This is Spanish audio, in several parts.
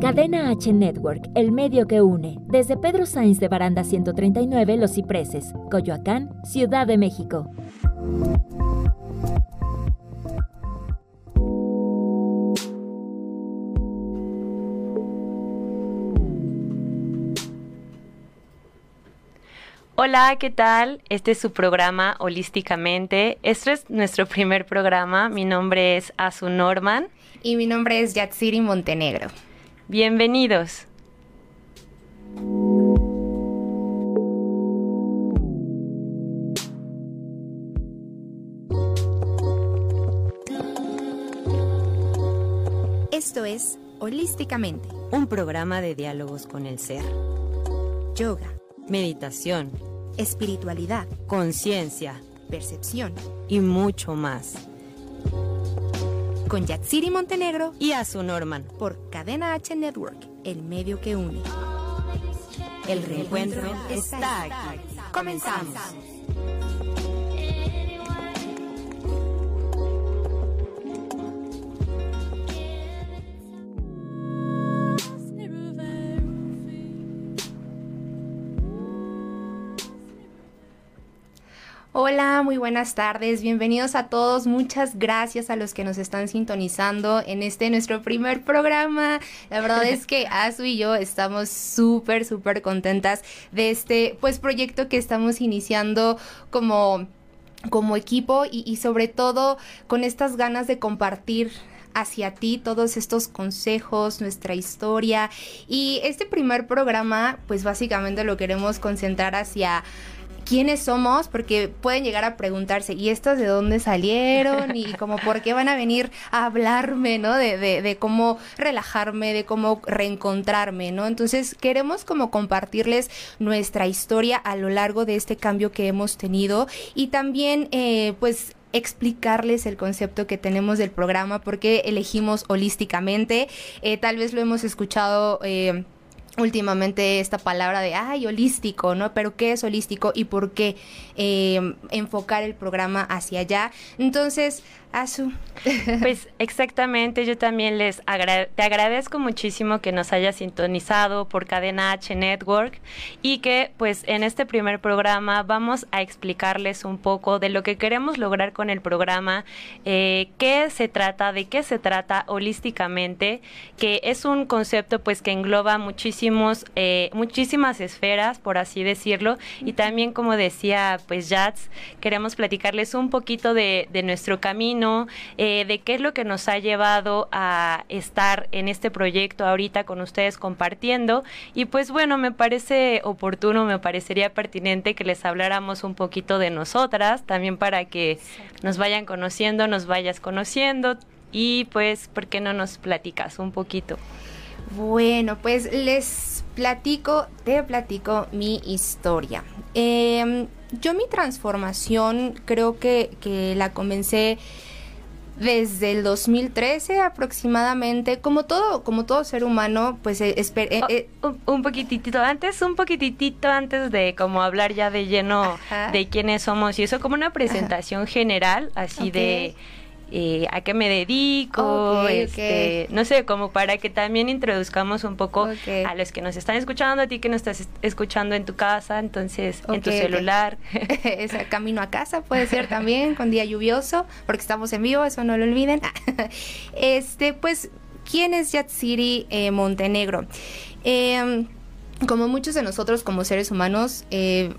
Cadena H Network, el medio que une. Desde Pedro Sainz de Baranda 139, Los Cipreses, Coyoacán, Ciudad de México. Hola, ¿qué tal? Este es su programa Holísticamente. Este es nuestro primer programa. Mi nombre es Azu Norman. Y mi nombre es Yatsiri Montenegro. Bienvenidos. Esto es Holísticamente, un programa de diálogos con el ser. Yoga, meditación, espiritualidad, conciencia, percepción y mucho más. Con Yatsiri Montenegro y Azu Norman por Cadena H Network, el medio que une. El reencuentro está aquí. Comenzamos. Hola, muy buenas tardes, bienvenidos a todos, muchas gracias a los que nos están sintonizando en este nuestro primer programa. La verdad es que Azu y yo estamos súper, súper contentas de este pues proyecto que estamos iniciando como como equipo y, y sobre todo con estas ganas de compartir hacia ti todos estos consejos, nuestra historia. Y este primer programa pues básicamente lo queremos concentrar hacia quiénes somos, porque pueden llegar a preguntarse, ¿y estos de dónde salieron? Y como por qué van a venir a hablarme, ¿no? De, de, de cómo relajarme, de cómo reencontrarme, ¿no? Entonces queremos como compartirles nuestra historia a lo largo de este cambio que hemos tenido y también eh, pues explicarles el concepto que tenemos del programa, porque elegimos holísticamente, eh, tal vez lo hemos escuchado eh, últimamente esta palabra de, ay, holístico, ¿no? Pero ¿qué es holístico y por qué eh, enfocar el programa hacia allá? Entonces, Azu. Pues exactamente, yo también les te agradezco muchísimo que nos hayas sintonizado por Cadena H Network y que pues en este primer programa vamos a explicarles un poco de lo que queremos lograr con el programa, eh, qué se trata, de qué se trata holísticamente, que es un concepto pues que engloba muchísimos, eh, muchísimas esferas, por así decirlo, y también como decía pues Jats, queremos platicarles un poquito de nuestro camino eh, de qué es lo que nos ha llevado a estar en este proyecto ahorita con ustedes compartiendo. Y pues bueno, me parece oportuno, me parecería pertinente que les habláramos un poquito de nosotras, también para que nos vayan conociendo, nos vayas conociendo. Y pues, ¿por qué no nos platicas un poquito? Bueno, pues les platico, te platico mi historia. Em, yo mi transformación creo que, que la comencé desde el 2013 aproximadamente, como todo, como todo ser humano, pues eh, eh, oh, eh, un, poquitito antes, un poquitito antes de como hablar ya de lleno de quiénes somos y eso como una presentación general, así de eh, a qué me dedico, este, no sé, como para que también introduzcamos un poco a los que nos están escuchando, a ti que nos estás escuchando en tu casa, entonces en tu celular. es camino a casa puede ser también con día lluvioso, porque estamos en vivo, eso no lo olviden. este, pues, ¿quién es Yatsiri eh, Montenegro? Em, como muchos de nosotros como seres humanos, eh,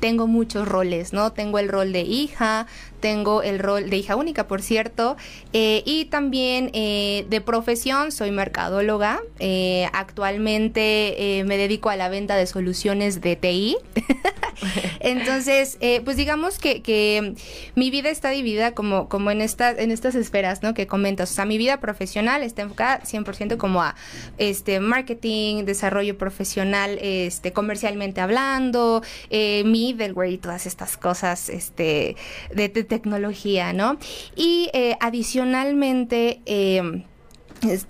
tengo muchos roles, ¿no? Tengo el rol de hija, tengo el rol de hija única, por cierto, eh, y también eh, de profesión soy mercadóloga. Eh, actualmente me dedico a la venta de soluciones de TI. Entonces, pues digamos que, mi vida está dividida como, como en, estas en estas esferas, ¿no? Que comentas. O sea, mi vida profesional está enfocada 100% como a este marketing, desarrollo profesional, este comercialmente hablando, middleware y todas estas cosas este, de, de tecnología, ¿no? Y eh, adicionalmente... Eh,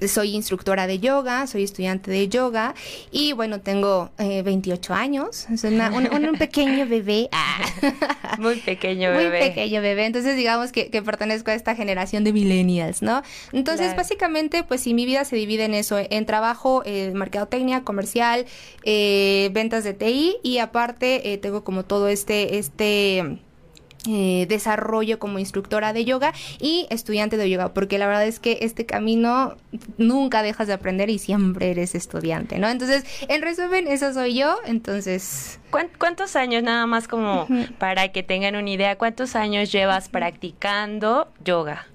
soy instructora de yoga, soy estudiante de yoga y bueno, tengo 28 eh, años, es un, pequeño bebé. Muy pequeño bebé. Muy pequeño bebé, entonces digamos que, pertenezco a esta generación de millennials, ¿no? Entonces básicamente pues si mi vida se divide en eso, en trabajo, eh, mercadotecnia, comercial, eh, ventas de TI y aparte tengo como todo este, este eh, desarrollo como instructora de yoga y estudiante de yoga, porque la verdad es que este camino nunca dejas de aprender y siempre eres estudiante, ¿no? Entonces, en resumen, eso soy yo, entonces... ¿Cuántos años, nada más como para que tengan una idea, cuántos años llevas practicando yoga?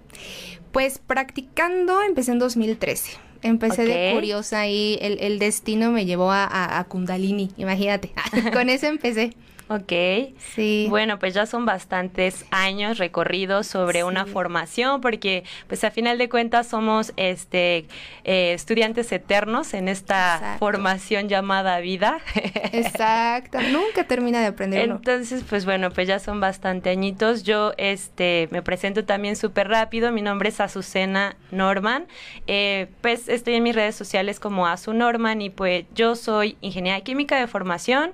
Pues practicando empecé en 2013. Empecé de curiosa y el, destino me llevó a, a Kundalini, imagínate. Con eso empecé. Ok. Sí. Bueno, pues ya son bastantes años recorridos sobre una formación, porque pues a final de cuentas somos este eh, estudiantes eternos en esta formación llamada vida. Exacto. Nunca termina de aprender. Entonces, pues bueno, pues ya son bastante añitos. Yo este me presento también súper rápido. Mi nombre es Azucena Norman. Eh, pues estoy en mis redes sociales como Azu Norman y pues yo soy ingeniera química de formación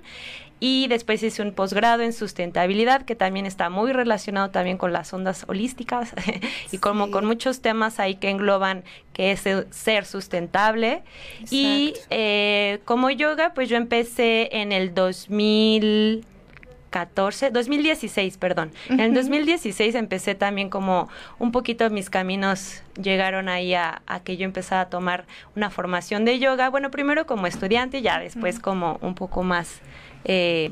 y después hice un posgrado en sustentabilidad que también está muy relacionado también con las ondas holísticas y como con muchos temas ahí que engloban que es ser sustentable. Y eh, como yoga, pues yo empecé en el 2014, 2016, perdón. En el 2016 empecé también como un poquito mis caminos llegaron ahí a, que yo empezara a tomar una formación de yoga. Bueno, primero como estudiante, ya después como un poco más eh,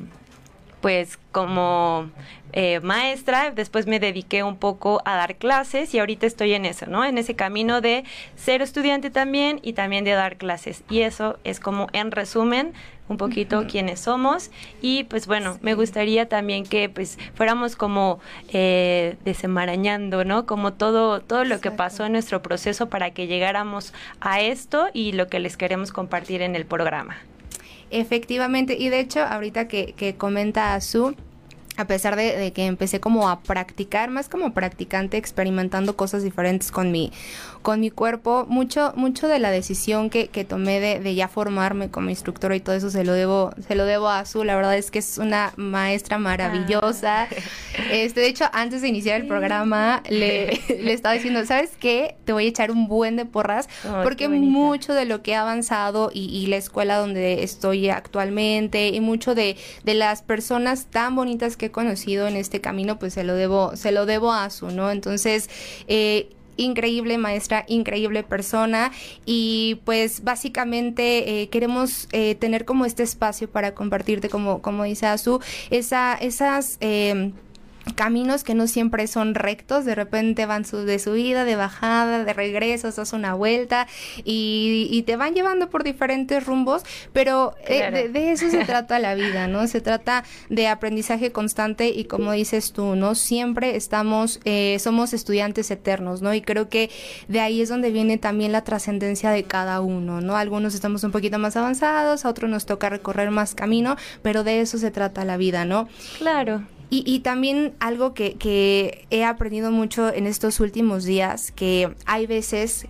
pues como eh, maestra, después me dediqué un poco a dar clases y ahorita estoy en eso, ¿no? En ese camino de ser estudiante también y también de dar clases. Y eso es como en resumen un poquito quiénes somos y pues bueno, me gustaría también que pues fuéramos como eh, desenmarañando, ¿no? Como todo, todo lo que pasó en nuestro proceso para que llegáramos a esto y lo que les queremos compartir en el programa. Efectivamente, y de hecho, ahorita que, que comenta Su, a pesar de, que empecé como a practicar, más como practicante, experimentando cosas diferentes con mi, con mi cuerpo, mucho, mucho de la decisión que, que tomé de, de, ya formarme como instructora y todo eso se lo debo, se lo debo a Azul. La verdad es que es una maestra maravillosa. Ah. Este, de hecho, antes de iniciar el programa, le, le, estaba diciendo, ¿sabes qué? Te voy a echar un buen de porras, porque mucho de lo que he avanzado y, y, la escuela donde estoy actualmente, y mucho de, de las personas tan bonitas que he conocido en este camino, pues se lo debo, se lo debo a su, ¿no? Entonces, eh, increíble maestra, increíble persona y pues básicamente eh, queremos eh, tener como este espacio para compartirte como, como dice Azu, esa, esas caminos que no siempre son rectos, de repente van su, de subida, de bajada, de regreso, das una vuelta y, te van llevando por diferentes rumbos, pero eh, de, eso se trata la vida, ¿no? Se trata de aprendizaje constante y como dices tú, ¿no? Siempre estamos, eh, somos estudiantes eternos, ¿no? Y creo que de ahí es donde viene también la trascendencia de cada uno, ¿no? Algunos estamos un poquito más avanzados, a otros nos toca recorrer más camino, pero de eso se trata la vida, ¿no? Claro. Y, y también algo que, que he aprendido mucho en estos últimos días, que hay veces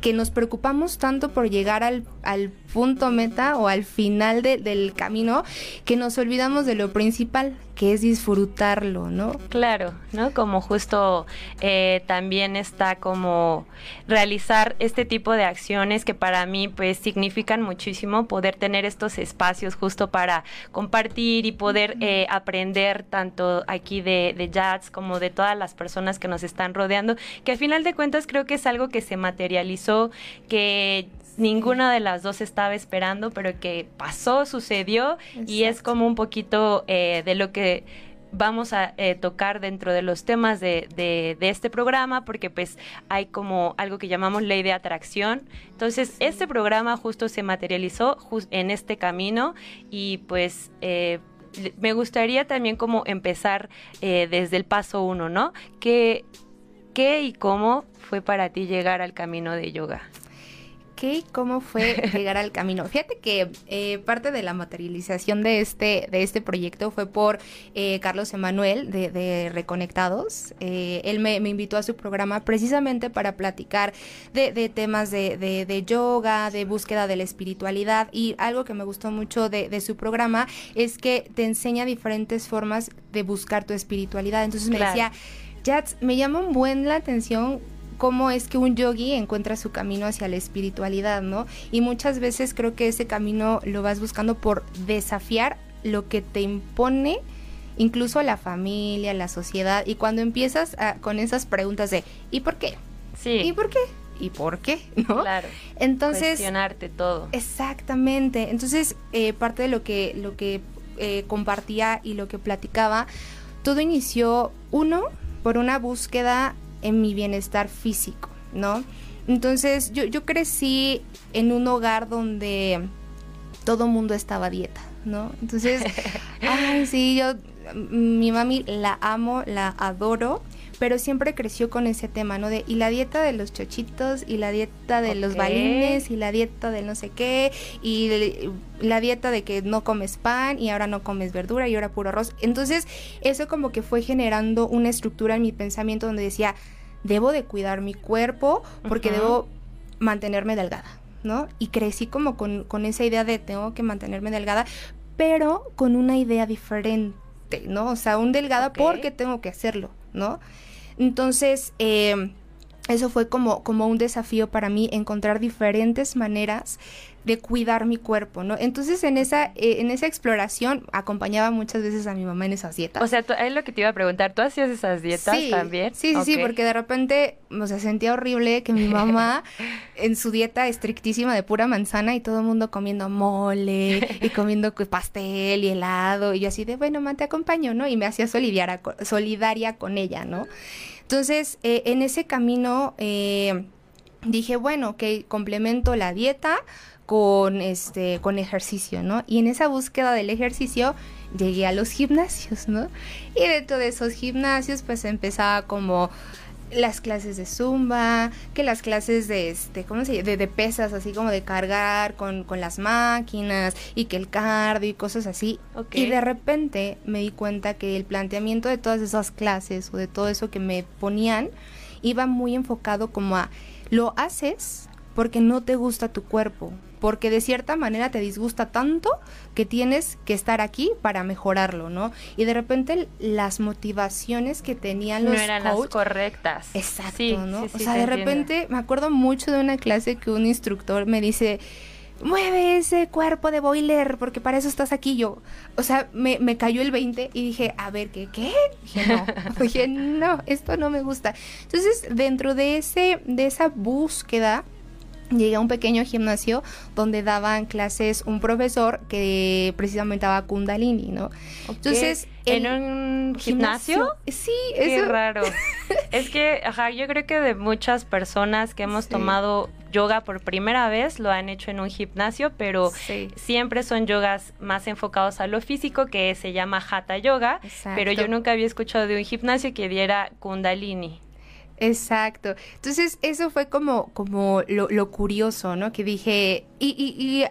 que nos preocupamos tanto por llegar al, al punto meta o al final del camino que nos olvidamos de lo principal, que es disfrutarlo, ¿no? Claro, ¿no? Como justo eh, también está como realizar este tipo de acciones que para mí pues significan muchísimo poder tener estos espacios justo para compartir y poder eh, aprender tanto aquí de, de Jazz como de todas las personas que nos están rodeando, que al final de cuentas creo que es algo que se materializó, que ninguna de las dos estaba esperando, pero que pasó, sucedió y es como un poquito eh, de lo que vamos a eh, tocar dentro de los temas de, de, este programa porque pues hay como algo que llamamos ley de atracción. Entonces este programa justo se materializó en este camino y pues... Eh, me gustaría también como empezar desde el paso uno, ¿no? ¿Qué, ¿Qué y cómo fue para ti llegar al camino de yoga? Qué y cómo fue llegar al camino. Fíjate que eh, parte de la materialización de este, de este proyecto fue por eh, Carlos Emanuel de, Reconectados. Eh, él me, invitó a su programa precisamente para platicar de, temas de, yoga, de búsqueda de la espiritualidad y algo que me gustó mucho de, su programa es que te enseña diferentes formas de buscar tu espiritualidad. Entonces me decía, Jats, me llama un buen la atención cómo es que un yogi encuentra su camino hacia la espiritualidad, ¿no? Y muchas veces creo que ese camino lo vas buscando por desafiar lo que te impone incluso la familia, la sociedad, y cuando empiezas con esas preguntas de ¿y por qué? Sí. ¿Y por qué? ¿Y por qué? ¿No? Claro. Entonces. Cuestionarte todo. Exactamente. Entonces, eh, parte de lo que, lo que eh, compartía y lo que platicaba, todo inició, uno, por una búsqueda en mi bienestar físico, ¿no? Entonces yo, yo crecí en un hogar donde todo mundo estaba a dieta, ¿no? Entonces, ay, sí, yo, mi mami la amo, la adoro, pero siempre creció con ese tema, ¿no? De, y la dieta de los chochitos, y la dieta de los balines, y la dieta del no sé qué, y la dieta de que no comes pan, y ahora no comes verdura, y ahora puro arroz. Entonces, eso como que fue generando una estructura en mi pensamiento donde decía, debo de cuidar mi cuerpo porque debo mantenerme delgada, ¿no? Y crecí como con, con, esa idea de tengo que mantenerme delgada, pero con una idea diferente, ¿no? O sea, un delgada porque tengo que hacerlo, ¿no? Entonces, eh, eso fue como, como un desafío para mí, encontrar diferentes maneras de cuidar mi cuerpo, ¿no? Entonces en esa, eh, en esa exploración acompañaba muchas veces a mi mamá en esas dietas. O sea, es lo que te iba a preguntar, ¿tú hacías esas dietas también? Sí, sí, sí, porque de repente, o sea, sentía horrible que mi mamá en su dieta estrictísima de pura manzana y todo el mundo comiendo mole y comiendo pastel y helado y yo así de, bueno, mamá, te acompaño, ¿no? Y me hacía solidaria con ella, ¿no? Entonces, eh, en ese camino eh, dije, bueno, que complemento la dieta con este con ejercicio, ¿no? Y en esa búsqueda del ejercicio llegué a los gimnasios, ¿no? Y dentro de esos gimnasios pues empezaba como las clases de zumba, que las clases de este, ¿cómo se llama? De, pesas, así como de cargar con, con, las máquinas y que el cardio y cosas así. Y de repente me di cuenta que el planteamiento de todas esas clases o de todo eso que me ponían iba muy enfocado como a lo haces porque no te gusta tu cuerpo, porque de cierta manera te disgusta tanto que tienes que estar aquí para mejorarlo, ¿no? Y de repente las motivaciones que tenían los no eran las correctas. Exacto, ¿no? o sea, de repente me acuerdo mucho de una clase que un instructor me dice, mueve ese cuerpo de boiler, porque para eso estás aquí yo. O sea, me, me cayó el 20 y dije, a ver, ¿qué? ¿Qué? Dije, no. dije, no, esto no me gusta. Entonces, dentro de, ese, de esa búsqueda, llegué a un pequeño gimnasio donde daban clases un profesor que precisamente daba Kundalini, ¿no? Entonces, ¿en un gimnasio? Sí, es raro. es que, ajá, yo creo que de muchas personas que hemos tomado yoga por primera vez lo han hecho en un gimnasio, pero siempre son yogas más enfocados a lo físico, que se llama Hatha Yoga, pero yo nunca había escuchado de un gimnasio que diera Kundalini. Exacto. Entonces, eso fue como, como lo, curioso, ¿no? Que dije, y, y,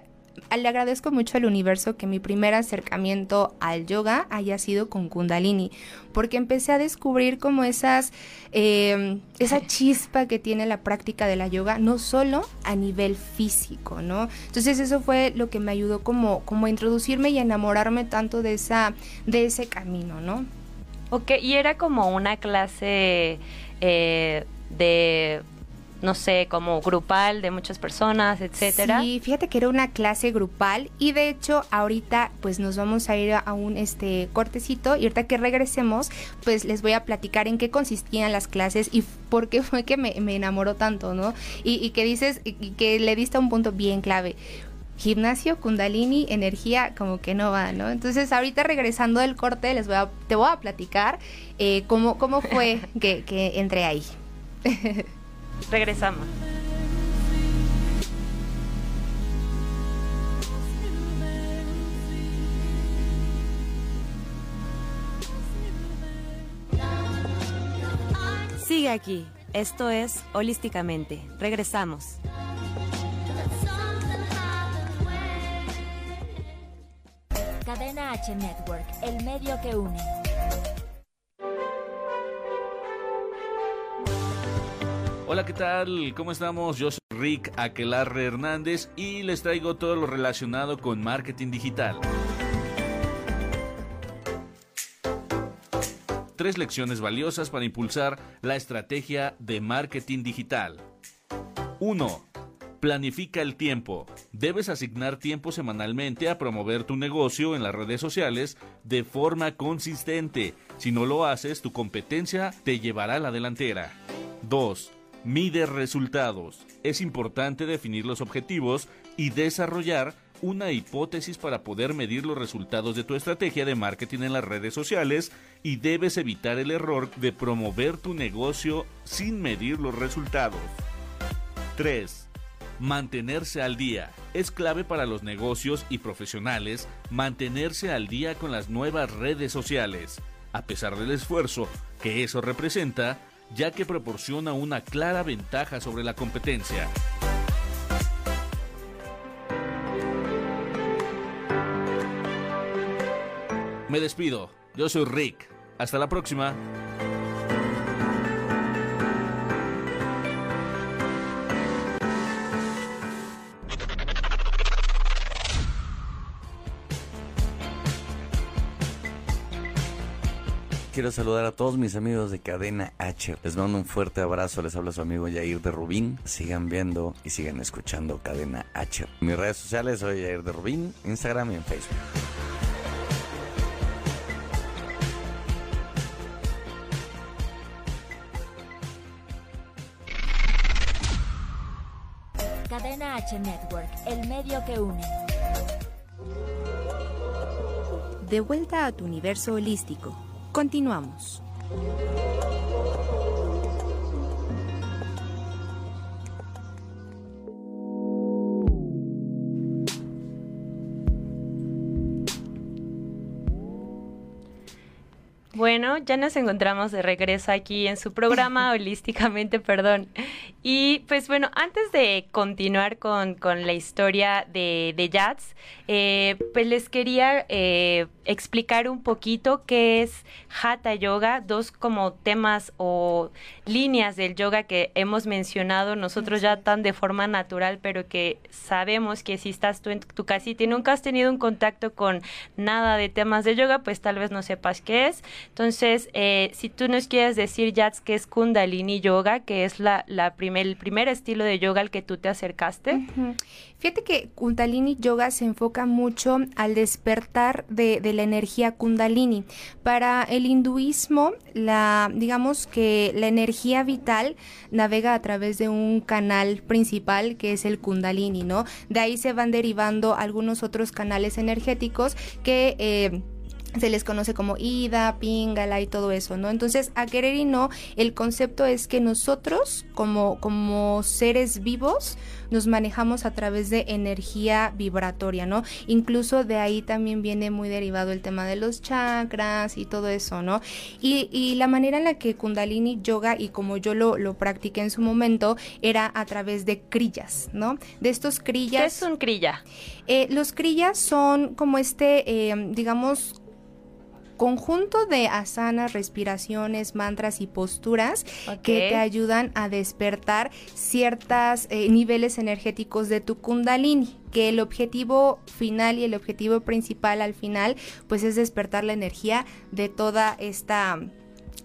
le agradezco mucho al universo que mi primer acercamiento al yoga haya sido con Kundalini, porque empecé a descubrir como esas, em, esa chispa que tiene la práctica de la yoga, no solo a nivel físico, ¿no? Entonces eso fue lo que me ayudó como, como a introducirme y a enamorarme tanto de, esa, de ese camino, ¿no? Ok, y era como una clase eh, de no sé, como grupal de muchas personas, etcétera. Sí, fíjate que era una clase grupal y de hecho ahorita pues nos vamos a ir a un este cortecito y ahorita que regresemos pues les voy a platicar en qué consistían las clases y por qué fue que me, enamoró tanto, ¿no? Y, que dices, y que le diste un punto bien clave gimnasio, kundalini, energía, como que no va, ¿no? Entonces ahorita regresando del corte les voy a, te voy a platicar eh, cómo, cómo fue que, que entré ahí. Regresamos. Sigue aquí. Esto es Holísticamente. Regresamos. Cadena H Network, el medio que une. Hola, ¿qué tal? ¿Cómo estamos? Yo soy Rick Aquelarre Hernández y les traigo todo lo relacionado con marketing digital. Tres lecciones valiosas para impulsar la estrategia de marketing digital. 1. Planifica el tiempo. Debes asignar tiempo semanalmente a promover tu negocio en las redes sociales de forma consistente. Si no lo haces, tu competencia te llevará a la delantera. 2. Mide resultados. Es importante definir los objetivos y desarrollar una hipótesis para poder medir los resultados de tu estrategia de marketing en las redes sociales y debes evitar el error de promover tu negocio sin medir los resultados. 3. Mantenerse al día. Es clave para los negocios y profesionales mantenerse al día con las nuevas redes sociales, a pesar del esfuerzo que eso representa, ya que proporciona una clara ventaja sobre la competencia. Me despido, yo soy Rick. Hasta la próxima. Quiero saludar a todos mis amigos de Cadena H. Les mando un fuerte abrazo, les habla su amigo Yair de Rubín. Sigan viendo y sigan escuchando Cadena H. mis redes sociales soy Yair de Rubín, Instagram y en Facebook. Cadena H Network, el medio que une. De vuelta a tu universo holístico Continuamos. Bueno, ya nos encontramos de regreso aquí en su programa Holísticamente, perdón. Y pues bueno, antes de continuar con, la historia de, de Jats, eh, pues les quería eh, explicar un poquito qué es Hatha Yoga, dos como temas o líneas del yoga que hemos mencionado nosotros ya tan de forma natural, pero que sabemos que si estás tú en tu casita y nunca has tenido un contacto con nada de temas de yoga, pues tal vez no sepas qué es. Entonces, eh, si tú nos quieres decir, Jats, qué es Kundalini Yoga, que es la, primer, el primer estilo de yoga al que tú te acercaste. Fíjate que Kundalini Yoga se enfoca mucho al despertar de, de la energía Kundalini. Para el hinduismo, la, digamos que la energía vital navega a través de un canal principal que es el Kundalini, ¿no? De ahí se van derivando algunos otros canales energéticos que... Eh, se les conoce como Ida, Pingala y todo eso, ¿no? Entonces, a querer y no, el concepto es que nosotros, como, como seres vivos, nos manejamos a través de energía vibratoria, ¿no? Incluso de ahí también viene muy derivado el tema de los chakras y todo eso, ¿no? Y, y la manera en la que Kundalini Yoga, y como yo lo, lo practiqué en su momento, era a través de crillas, ¿no? De estos crillas. ¿Qué es un crilla? Eh, los crillas son como este, eh, digamos, conjunto de asanas, respiraciones, mantras y posturas que te ayudan a despertar ciertos eh, niveles energéticos de tu kundalini que el objetivo final y el objetivo principal al final pues es despertar la energía de toda esta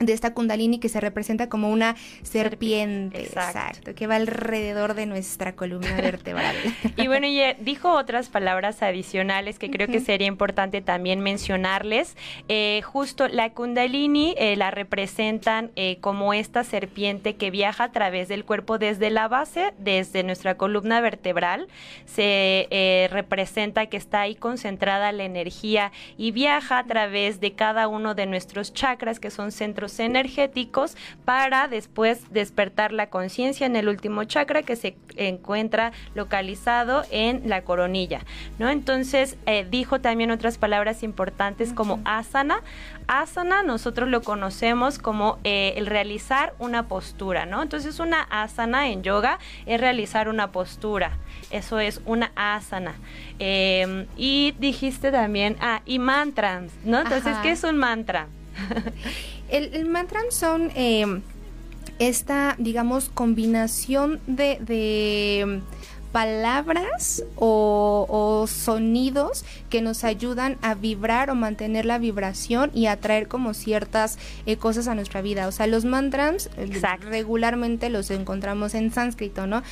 de esta kundalini que se representa como una serpiente, exacto. que va alrededor de nuestra columna vertebral. y bueno, y eh, dijo otras palabras adicionales que creo que sería importante también mencionarles. Eh, justo la kundalini eh, la representan como esta serpiente que viaja a través del cuerpo desde la base, desde nuestra columna vertebral. Se representa que está ahí concentrada la energía y viaja a través de cada uno de nuestros chakras, que son centros energéticos para después despertar la conciencia en el último chakra que se encuentra localizado en la coronilla, ¿no? Entonces eh, dijo también otras palabras importantes como asana. Asana nosotros lo conocemos como eh, el realizar una postura, ¿no? Entonces una asana en yoga es realizar una postura, eso es una asana. Em, y dijiste también, ah, y mantras, ¿no? Entonces, ¿qué es un mantra? el, el mantra son em, esta, digamos, combinación de palabras o, sonidos que nos ayudan a vibrar o mantener la vibración y atraer como ciertas eh, cosas a nuestra vida. O sea, los mantras eh, regularmente los encontramos en sánscrito, ¿no?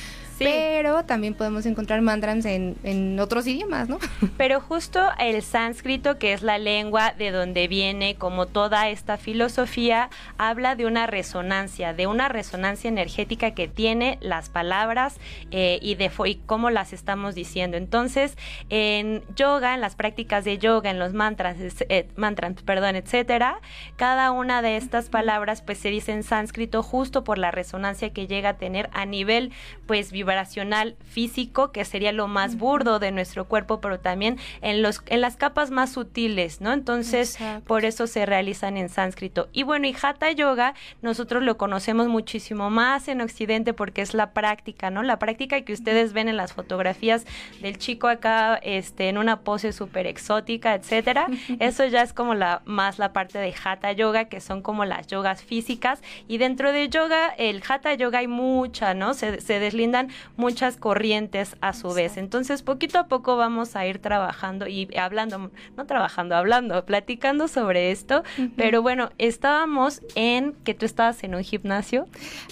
Pero también podemos encontrar mantras en, en, otros idiomas, ¿no? Pero justo el sánscrito, que es la lengua de donde viene como toda esta filosofía, habla de una resonancia, de una resonancia energética que tiene las palabras eh, y de y cómo las estamos diciendo. Entonces, en yoga, en las prácticas de yoga, en los mantras, eh, mantras, perdón, etcétera, cada una de estas palabras pues se dice en sánscrito justo por la resonancia que llega a tener a nivel pues vibracional físico, que sería lo más burdo de nuestro cuerpo, pero también en los en las capas más sutiles, ¿no? Entonces, por eso se realizan en sánscrito. Y bueno, y hatha yoga nosotros lo conocemos muchísimo más en occidente porque es la práctica, ¿no? La práctica que ustedes ven ven en las fotografías del chico acá este, en una pose súper exótica, etcétera. Eso ya es como la más la parte de hatha yoga, que son como las yogas físicas. Y dentro de yoga, el hatha yoga hay mucha, ¿no? Se, se deslindan muchas corrientes a su vez. Entonces, poquito a poco vamos a ir trabajando y hablando, no trabajando, hablando, platicando sobre esto. Pero bueno, estábamos en que tú estabas en un gimnasio.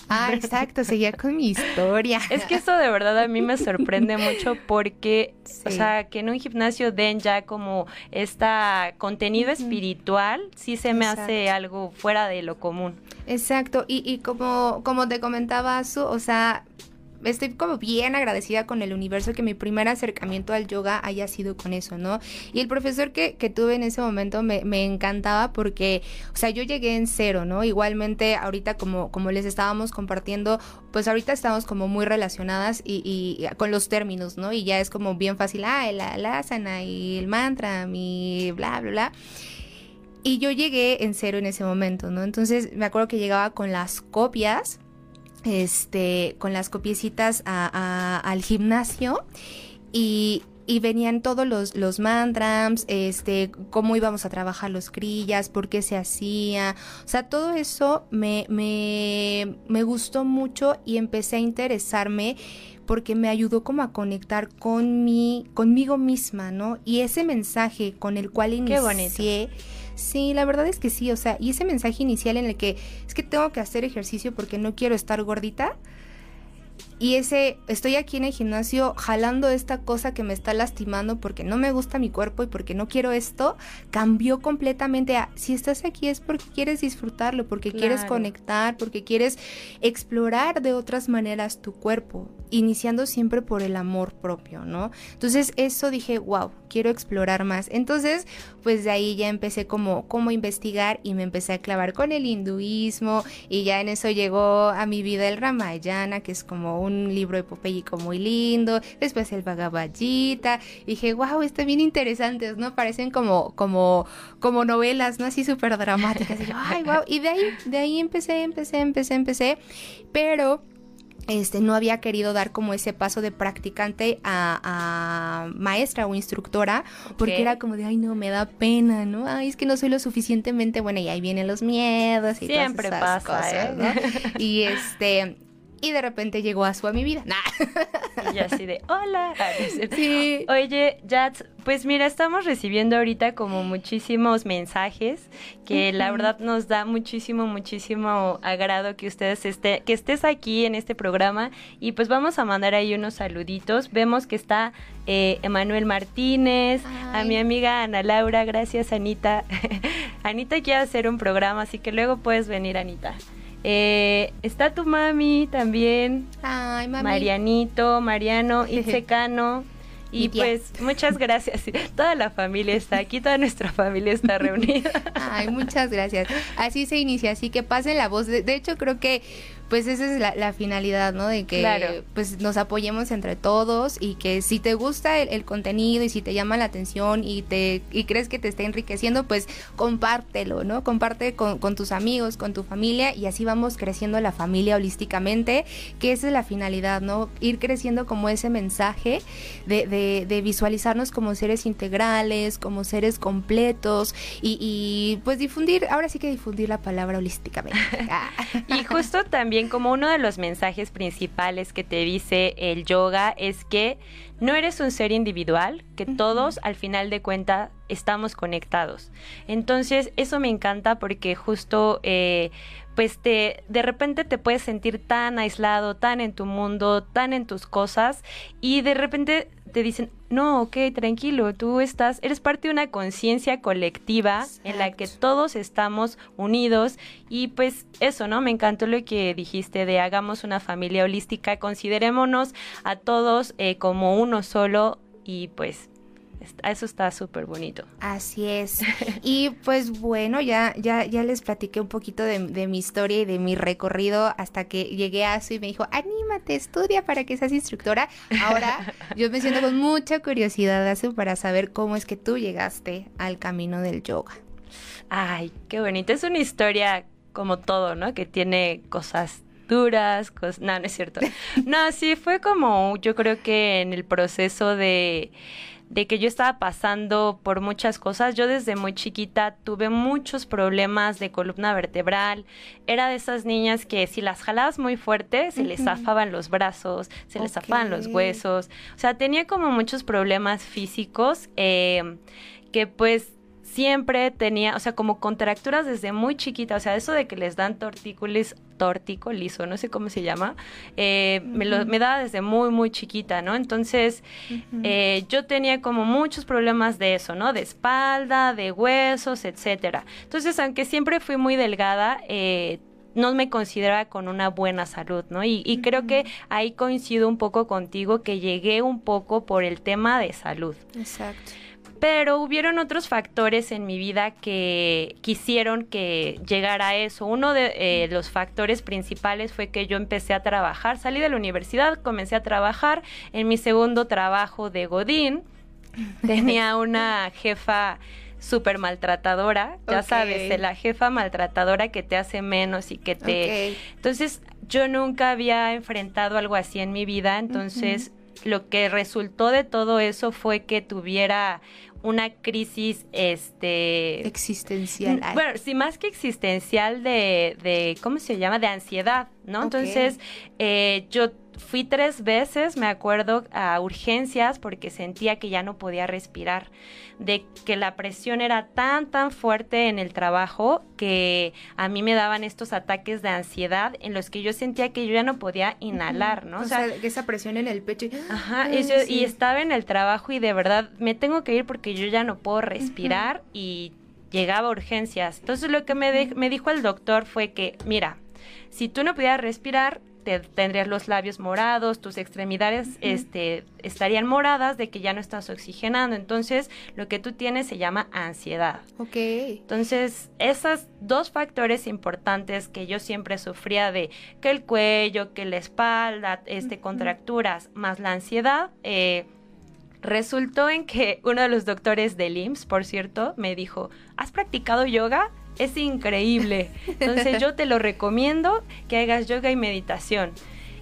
Ah, exacto, seguía con mi historia. Es que eso de verdad a mí me sorprende mucho porque, o sea, que en un gimnasio den ya como esta contenido espiritual, sí se me hace algo fuera de lo común. Exacto, y, y como, como te comentaba, Su, o sea, estoy como bien agradecida con el universo que mi primer acercamiento al yoga haya sido con eso, ¿no? Y el profesor que, que tuve en ese momento me, me, encantaba porque, o sea, yo llegué en cero, ¿no? Igualmente, ahorita como, como les estábamos compartiendo, pues ahorita estamos como muy relacionadas y, y con los términos, ¿no? Y ya es como bien fácil, ah, la, la asana y el mantra y bla, bla, bla. Y yo llegué en cero en ese momento, ¿no? Entonces me acuerdo que llegaba con las copias este, con las copiecitas al gimnasio y, venían todos los, los este, cómo íbamos a trabajar los crillas, por qué se hacía. O sea, todo eso me, me, me gustó mucho y empecé a interesarme porque me ayudó como a conectar con mi, conmigo misma, ¿no? Y ese mensaje con el cual inicié Sí, la verdad es que sí, o sea, y ese mensaje inicial en el que es que tengo que hacer ejercicio porque no quiero estar gordita, y ese, estoy aquí en el gimnasio jalando esta cosa que me está lastimando porque no me gusta mi cuerpo y porque no quiero esto, cambió completamente a, si estás aquí es porque quieres disfrutarlo, porque quieres conectar, porque quieres explorar de otras maneras tu cuerpo, iniciando siempre por el amor propio, ¿no? Entonces eso dije, wow, quiero explorar más. Entonces, pues de ahí ya empecé como, como investigar y me empecé a clavar con el hinduismo y ya en eso llegó a mi vida el Ramayana, que es como un libro epopéyico muy lindo, después el Bhagavad Gita, dije, wow, están bien interesantes, ¿no? Parecen como, como, como novelas, ¿no? Así súper dramáticas, y yo, ay, wow, y de ahí, de ahí empecé, empecé, empecé, empecé, pero este, no había querido dar como ese paso de practicante a, maestra o instructora, porque era como de, ay, no, me da pena, ¿no? Ay, es que no soy lo suficientemente buena y ahí vienen los miedos y Siempre todas esas pasa, cosas, ¿eh? ¿no? Y este, y de repente llegó a su a mi vida. Y así de, hola. Sí. Oye, Jats, pues mira, estamos recibiendo ahorita como muchísimos mensajes que la verdad nos da muchísimo, muchísimo agrado que ustedes esté, que estés aquí en este programa y pues vamos a mandar ahí unos saluditos. Vemos que está eh, Emanuel Martínez, a mi amiga Ana Laura, gracias Anita. Anita quiere hacer un programa, así que luego puedes venir, Anita. Eh, está tu mami también. Ay, mami. Marianito, Mariano, Itzecano. Y pues muchas gracias. Toda la familia está aquí, toda nuestra familia está reunida. Ay, muchas gracias. Así se inicia, así que pasen la voz. de hecho, creo que pues esa es la, finalidad, ¿no? De que pues nos apoyemos entre todos y que si te gusta el, contenido y si te llama la atención y te y crees que te está enriqueciendo, pues compártelo, ¿no? Comparte con, tus amigos, con tu familia y así vamos creciendo la familia holísticamente, que esa es la finalidad, ¿no? Ir creciendo como ese mensaje de, de, visualizarnos como seres integrales, como seres completos y, y pues difundir, ahora sí que difundir la palabra holísticamente. y justo también como uno de los mensajes principales que te dice el yoga es que no eres un ser individual, que todos al final de cuentas estamos conectados. Entonces eso me encanta porque justo eh, pues te de repente te puedes sentir tan aislado, tan en tu mundo, tan en tus cosas y de repente te dicen, no, ok, tranquilo, tú estás, eres parte de una conciencia colectiva en la que todos estamos unidos y pues eso, ¿no? Me encantó lo que dijiste de hagamos una familia holística, considerémonos a todos eh, como uno solo y pues eso está súper bonito. Así es. Y pues bueno, ya, ya, ya les platiqué un poquito de, mi historia y de mi recorrido hasta que llegué a eso y me dijo, anímate, estudia para que seas instructora. Ahora yo me siento con mucha curiosidad, Azu, para saber cómo es que tú llegaste al camino del yoga. Ay, qué bonito. Es una historia como todo, ¿no? Que tiene cosas duras, cosas... No, no es cierto. No, sí, fue como yo creo que en el proceso de de que yo estaba pasando por muchas cosas. Yo desde muy chiquita tuve muchos problemas de columna vertebral. Era de esas niñas que si las jalabas muy fuerte, se les zafaban los brazos, se les zafaban los huesos. O sea, tenía como muchos problemas físicos eh, que pues siempre tenía, o sea, como contracturas desde muy chiquita, o sea, eso de que les dan tortícolis, torticolizo, no sé cómo se llama, eh, me, lo, me daba desde muy, muy chiquita, ¿no? Entonces, eh, yo tenía como muchos problemas de eso, ¿no? De espalda, de huesos, etcétera. Entonces, aunque siempre fui muy delgada, eh, no me consideraba con una buena salud, ¿no? Y, y, creo que ahí coincido un poco contigo que llegué un poco por el tema de salud. Exacto. Pero hubieron otros factores en mi vida que quisieron que llegara a eso. Uno de eh, los factores principales fue que yo empecé a trabajar, salí de la universidad, comencé a trabajar. En mi segundo trabajo de Godín. Tenía una jefa súper maltratadora, ya sabes, de la jefa maltratadora que te hace menos y que te... Entonces, yo nunca había enfrentado algo así en mi vida, entonces... Lo que resultó de todo eso fue que tuviera una crisis este existencial. Bueno, sí, más que existencial de, de ¿cómo se llama? De ansiedad, ¿no? Entonces, eh, yo fui tres veces, me acuerdo, a urgencias porque sentía que ya no podía respirar, de que la presión era tan, tan fuerte en el trabajo que a mí me daban estos ataques de ansiedad en los que yo sentía que yo ya no podía inhalar, ¿no? O, sea, esa presión en el pecho. Ajá, y, estaba en el trabajo y de verdad me tengo que ir porque yo ya no puedo respirar y llegaba a urgencias. Entonces lo que me, me dijo el doctor fue que, mira, si tú no pudieras respirar, tendrías los labios morados, tus extremidades este, estarían moradas de que ya no estás oxigenando. Entonces, lo que tú tienes se llama ansiedad. Ok. Entonces, esos dos factores importantes que yo siempre sufría de que el cuello, que la espalda, este, contracturas, más la ansiedad, eh, resultó en que uno de los doctores del IMSS, por cierto, me dijo, ¿has practicado yoga? Es increíble. Entonces yo te lo recomiendo que hagas yoga y meditación.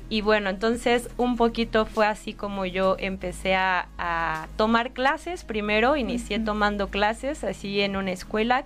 Y bueno, entonces un poquito fue así como yo empecé a, tomar clases. Primero inicié tomando clases así en una escuela,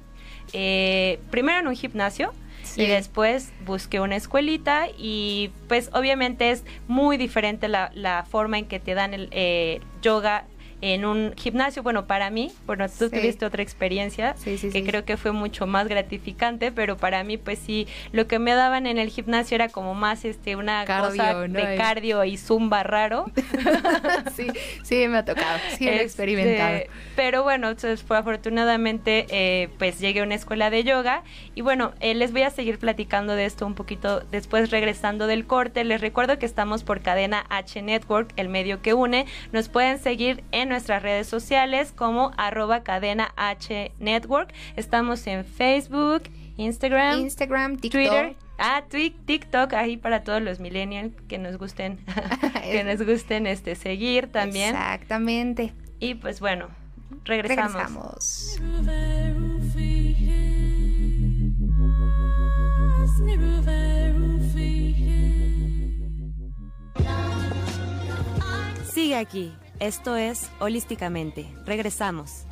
eh, primero en un gimnasio. Y después busqué una escuelita y pues obviamente es muy diferente la, forma en que te dan el eh, yoga en un gimnasio. Bueno, para mí, bueno, tú tuviste otra experiencia que creo que fue mucho más gratificante, pero para mí, pues sí, lo que me daban en el gimnasio era como más este una cosa de cardio y zumba raro. sí, sí, me ha tocado, sí, he este, experimentado. Pero bueno, entonces, fue afortunadamente, eh, pues llegué a una escuela de yoga y bueno, eh, les voy a seguir platicando de esto un poquito después regresando del corte. Les recuerdo que estamos por cadena H Network, el medio que une. Nos pueden seguir en nuestras redes sociales como arroba cadena H Network. Estamos en Facebook, Instagram, Instagram Twitter. Ah, TikTok, ahí para todos los millennials que nos gusten, que nos gusten este seguir también. Exactamente. Y pues bueno, regresamos. Sigue aquí. Esto es Holísticamente. Regresamos.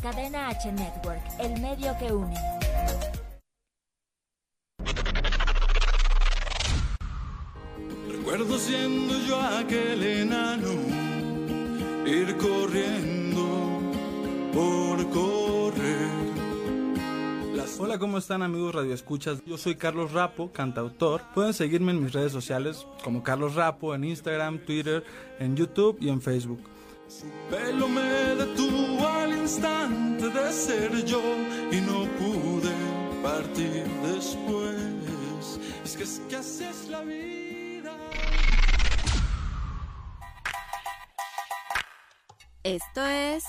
Cadena H Network, el medio que une. Recuerdo siendo yo aquel enano, ir corriendo por correr. Hola, ¿cómo están amigos radioescuchas? Yo soy Carlos Rapo, cantautor. Pueden seguirme en mis redes sociales como Carlos Rapo en Instagram, Twitter, en YouTube y en Facebook. Su pelo me detuvo al instante de ser yo y no pude partir después. Es que es que así es la vida. Esto es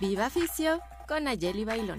Viva Ficio con Ayeli Bailón.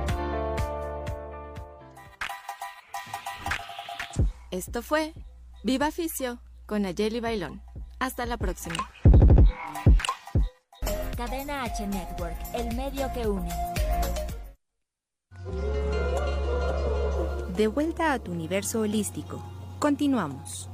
Esto fue Viva Ficio con Ayeli Bailón. Hasta la próxima. Cadena H Network, el medio que une. De vuelta a tu universo holístico. Continuamos.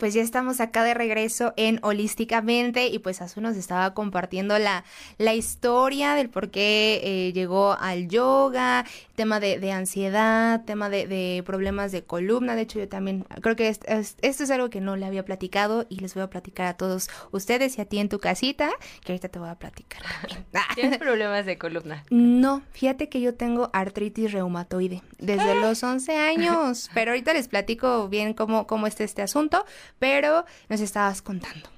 Pues ya estamos acá de regreso en Holísticamente y pues Azu nos estaba compartiendo la, la historia del por qué eh, llegó al yoga, tema de, ansiedad, tema de, problemas de columna. De hecho, yo también creo que esto es, algo que no le había platicado y les voy a platicar a todos ustedes y a ti en tu casita, que ahorita te voy a platicar ¿Tienes problemas de columna? No, fíjate que yo tengo artritis reumatoide desde los 11 años, pero ahorita les platico bien cómo, cómo está este asunto pero nos estabas contando.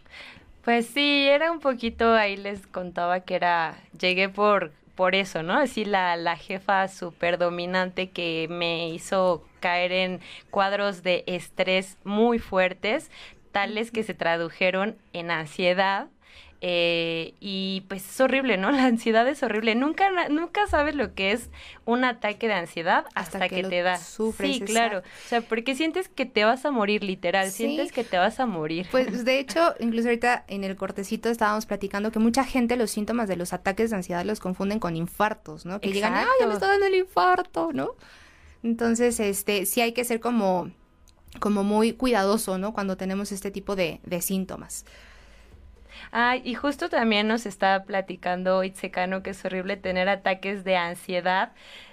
Pues sí, era un poquito, ahí les contaba que era, llegué por, por eso, ¿no? Así la, la jefa súper dominante que me hizo caer en cuadros de estrés muy fuertes, tales que se tradujeron en ansiedad, eh, y pues es horrible, ¿no? La ansiedad es horrible. Nunca, nunca sabes lo que es un ataque de ansiedad hasta, que, te da. Sufres, sí, claro. O sea, porque sientes que te vas a morir, literal. Sientes que te vas a morir. Pues de hecho, incluso ahorita en el cortecito estábamos platicando que mucha gente los síntomas de los ataques de ansiedad los confunden con infartos, ¿no? Que llegan, ¡ay, ya me está dando el infarto! ¿no? Entonces, este, sí hay que ser como, como muy cuidadoso, ¿no? Cuando tenemos este tipo de, de síntomas. Ay, y justo también nos está platicando Itzecano que es horrible tener ataques de ansiedad.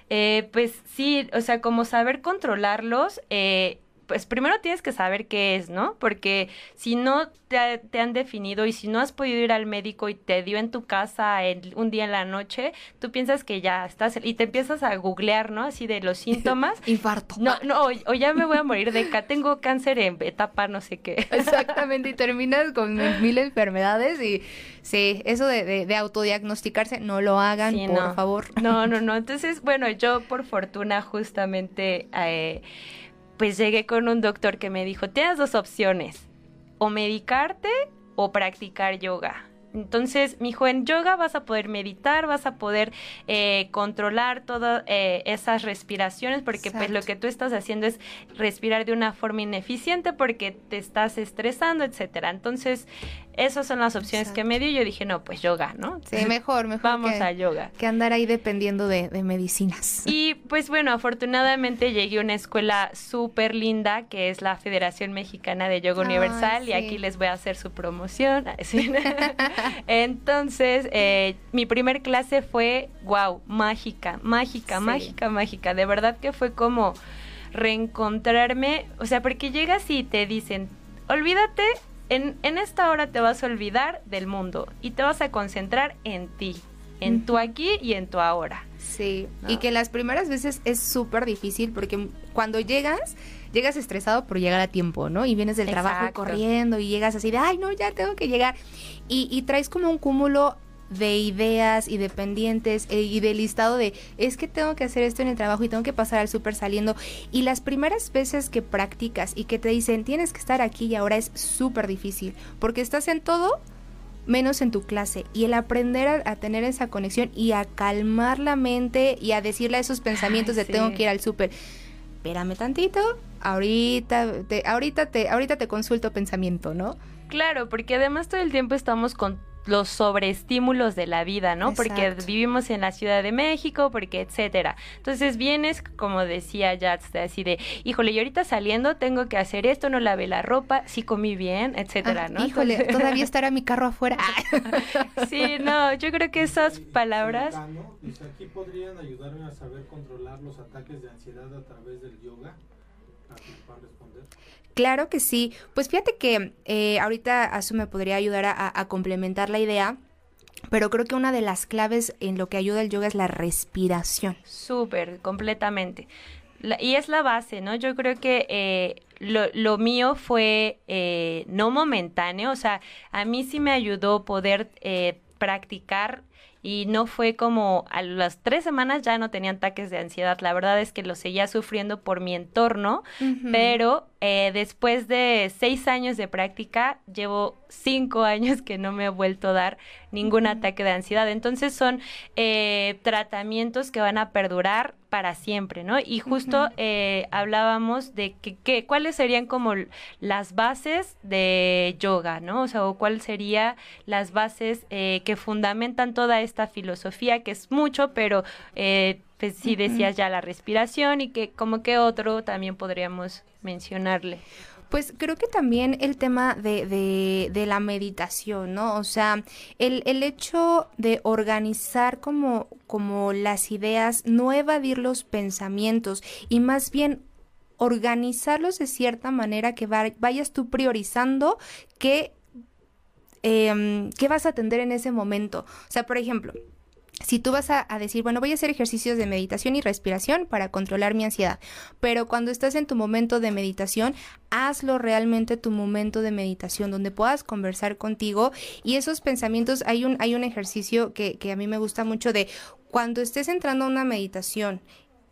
Eh, pues sí, o sea, como saber controlarlos, eh, pues primero tienes que saber qué es, ¿no? Porque si no te, han definido y si no has podido ir al médico y te dio en tu casa un día en la noche, tú piensas que ya estás y te empiezas a googlear, ¿no? Así de los síntomas. Infarto. No, no, o, ya me voy a morir de acá, tengo cáncer en etapa no sé qué. Exactamente, y terminas con mil enfermedades y sí, eso de, de, autodiagnosticarse, no lo hagan, por favor. No, no, no. Entonces, bueno, yo por fortuna justamente... Eh, pues llegué con un doctor que me dijo, tienes dos opciones, o medicarte o practicar yoga. Entonces, mi hijo, en yoga vas a poder meditar, vas a poder eh, controlar todas eh, esas respiraciones, porque pues lo que tú estás haciendo es respirar de una forma ineficiente porque te estás estresando, etcétera. Entonces, esas son las opciones que me dio y yo dije, no, pues yoga, ¿no? Sí, mejor, mejor. Vamos a yoga. Que andar ahí dependiendo de, medicinas. Y pues bueno, afortunadamente llegué a una escuela súper linda que es la Federación Mexicana de Yoga Universal y aquí les voy a hacer su promoción. Entonces, eh, mi primer clase fue, wow, mágica, mágica, mágica, mágica. De verdad que fue como reencontrarme, o sea, porque llegas y te dicen, olvídate en, esta hora te vas a olvidar del mundo y te vas a concentrar en ti, en tu aquí y en tu ahora. Sí, y que las primeras veces es súper difícil porque cuando llegas, llegas estresado por llegar a tiempo, ¿no? Y vienes del trabajo corriendo y llegas así de, ay, no, ya tengo que llegar. Y, y traes como un cúmulo de ideas y de pendientes eh, y de listado de es que tengo que hacer esto en el trabajo y tengo que pasar al súper saliendo. Y las primeras veces que practicas y que te dicen tienes que estar aquí y ahora es súper difícil porque estás en todo menos en tu clase y el aprender a, tener esa conexión y a calmar la mente y a decirle a esos pensamientos de tengo que ir al súper. Espérame tantito, ahorita te, ahorita te, ahorita te consulto pensamiento, ¿no? Claro, porque además todo el tiempo estamos con los sobreestímulos de la vida, ¿no? Porque vivimos en la Ciudad de México, porque etcétera. Entonces vienes, como decía Jats, así de, híjole, y ahorita saliendo tengo que hacer esto, no lavé la ropa, sí comí bien, etcétera, ah, ¿no? Híjole, todavía estará mi carro afuera. sí, no, yo creo que esas palabras... Aquí podrían ayudarme a saber controlar los ataques de ansiedad a través del yoga. Claro que sí. Pues fíjate que eh, ahorita eso me podría ayudar a, complementar la idea. Pero creo que una de las claves en lo que ayuda el yoga es la respiración. Súper, completamente. y es la base, ¿no? Yo creo que eh, lo, mío fue eh, no momentáneo, o sea, a mí sí me ayudó poder practicar y no fue como a las tres semanas ya no tenía ataques de ansiedad. La verdad es que lo seguía sufriendo por mi entorno, pero eh, después de seis años de práctica, llevo cinco años que no me he vuelto a dar ningún ataque de ansiedad. Entonces son eh, tratamientos que van a perdurar para siempre, ¿no? Y justo eh, hablábamos de que, cuáles serían como las bases de yoga, ¿no? O sea, o cuáles serían las bases que fundamentan toda esta filosofía, que es mucho, pero pues sí decías ya la respiración y que como que otro también podríamos mencionarle. Pues creo que también el tema de, de, la meditación, ¿no? O sea, el, el, hecho de organizar como, como las ideas, no evadir los pensamientos y más bien organizarlos de cierta manera que vayas tú priorizando qué, eh, qué vas a atender en ese momento. O sea, por ejemplo, si tú vas a, decir, bueno, voy a hacer ejercicios de meditación y respiración para controlar mi ansiedad, pero cuando estás en tu momento de meditación, hazlo realmente tu momento de meditación, donde puedas conversar contigo y esos pensamientos, hay un, hay un ejercicio que, que a mí me gusta mucho de cuando estés entrando a una meditación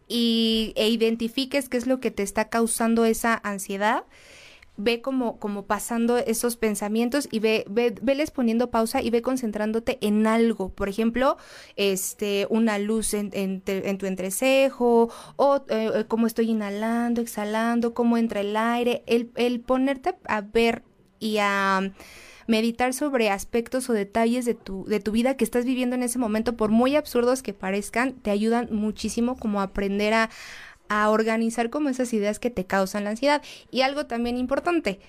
y, e identifiques qué es lo que te está causando esa ansiedad, ve como, como pasando esos pensamientos y ve, ve, veles poniendo pausa y ve concentrándote en algo. Por ejemplo, este, una luz en, en, tu entrecejo, o eh, cómo estoy inhalando, exhalando, cómo entra el aire. El, el ponerte a ver y a meditar sobre aspectos o detalles de tu, de tu vida que estás viviendo en ese momento, por muy absurdos que parezcan, te ayudan muchísimo como a aprender a, a organizar como esas ideas que te causan la ansiedad. Y algo también importante,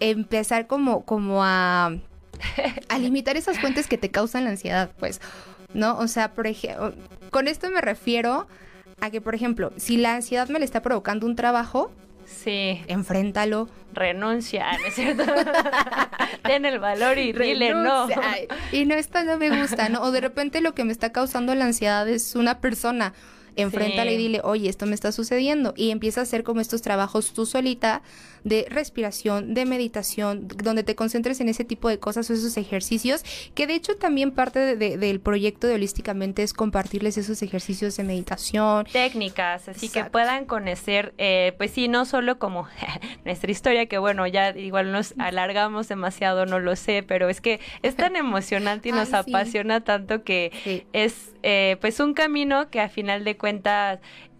empezar como, como a, a limitar esas fuentes que te causan la ansiedad, pues, ¿no? O sea, por ejemplo, con esto me refiero a que, por ejemplo, si la ansiedad me le está provocando un trabajo, Sí. Enfréntalo. Renuncia, ¿no es cierto? Ten el valor y dile no. y no, esto no me gusta, ¿no? O de repente lo que me está causando la ansiedad es una persona enfréntale Sí. y dile, oye, esto me está sucediendo. Y empieza a hacer como estos trabajos tú solita de respiración, de meditación, donde te concentres en ese tipo de cosas o esos ejercicios, que de hecho también parte de- de- del proyecto de Holísticamente es compartirles esos ejercicios de meditación. técnicas, así que Exacto. puedan conocer, eh, pues sí, no solo como nuestra historia, que bueno, ya igual nos alargamos demasiado, no lo sé, pero es que es tan emocionante y nos Ay, sí. apasiona tanto que Sí. es eh, pues un camino que a final de cuentas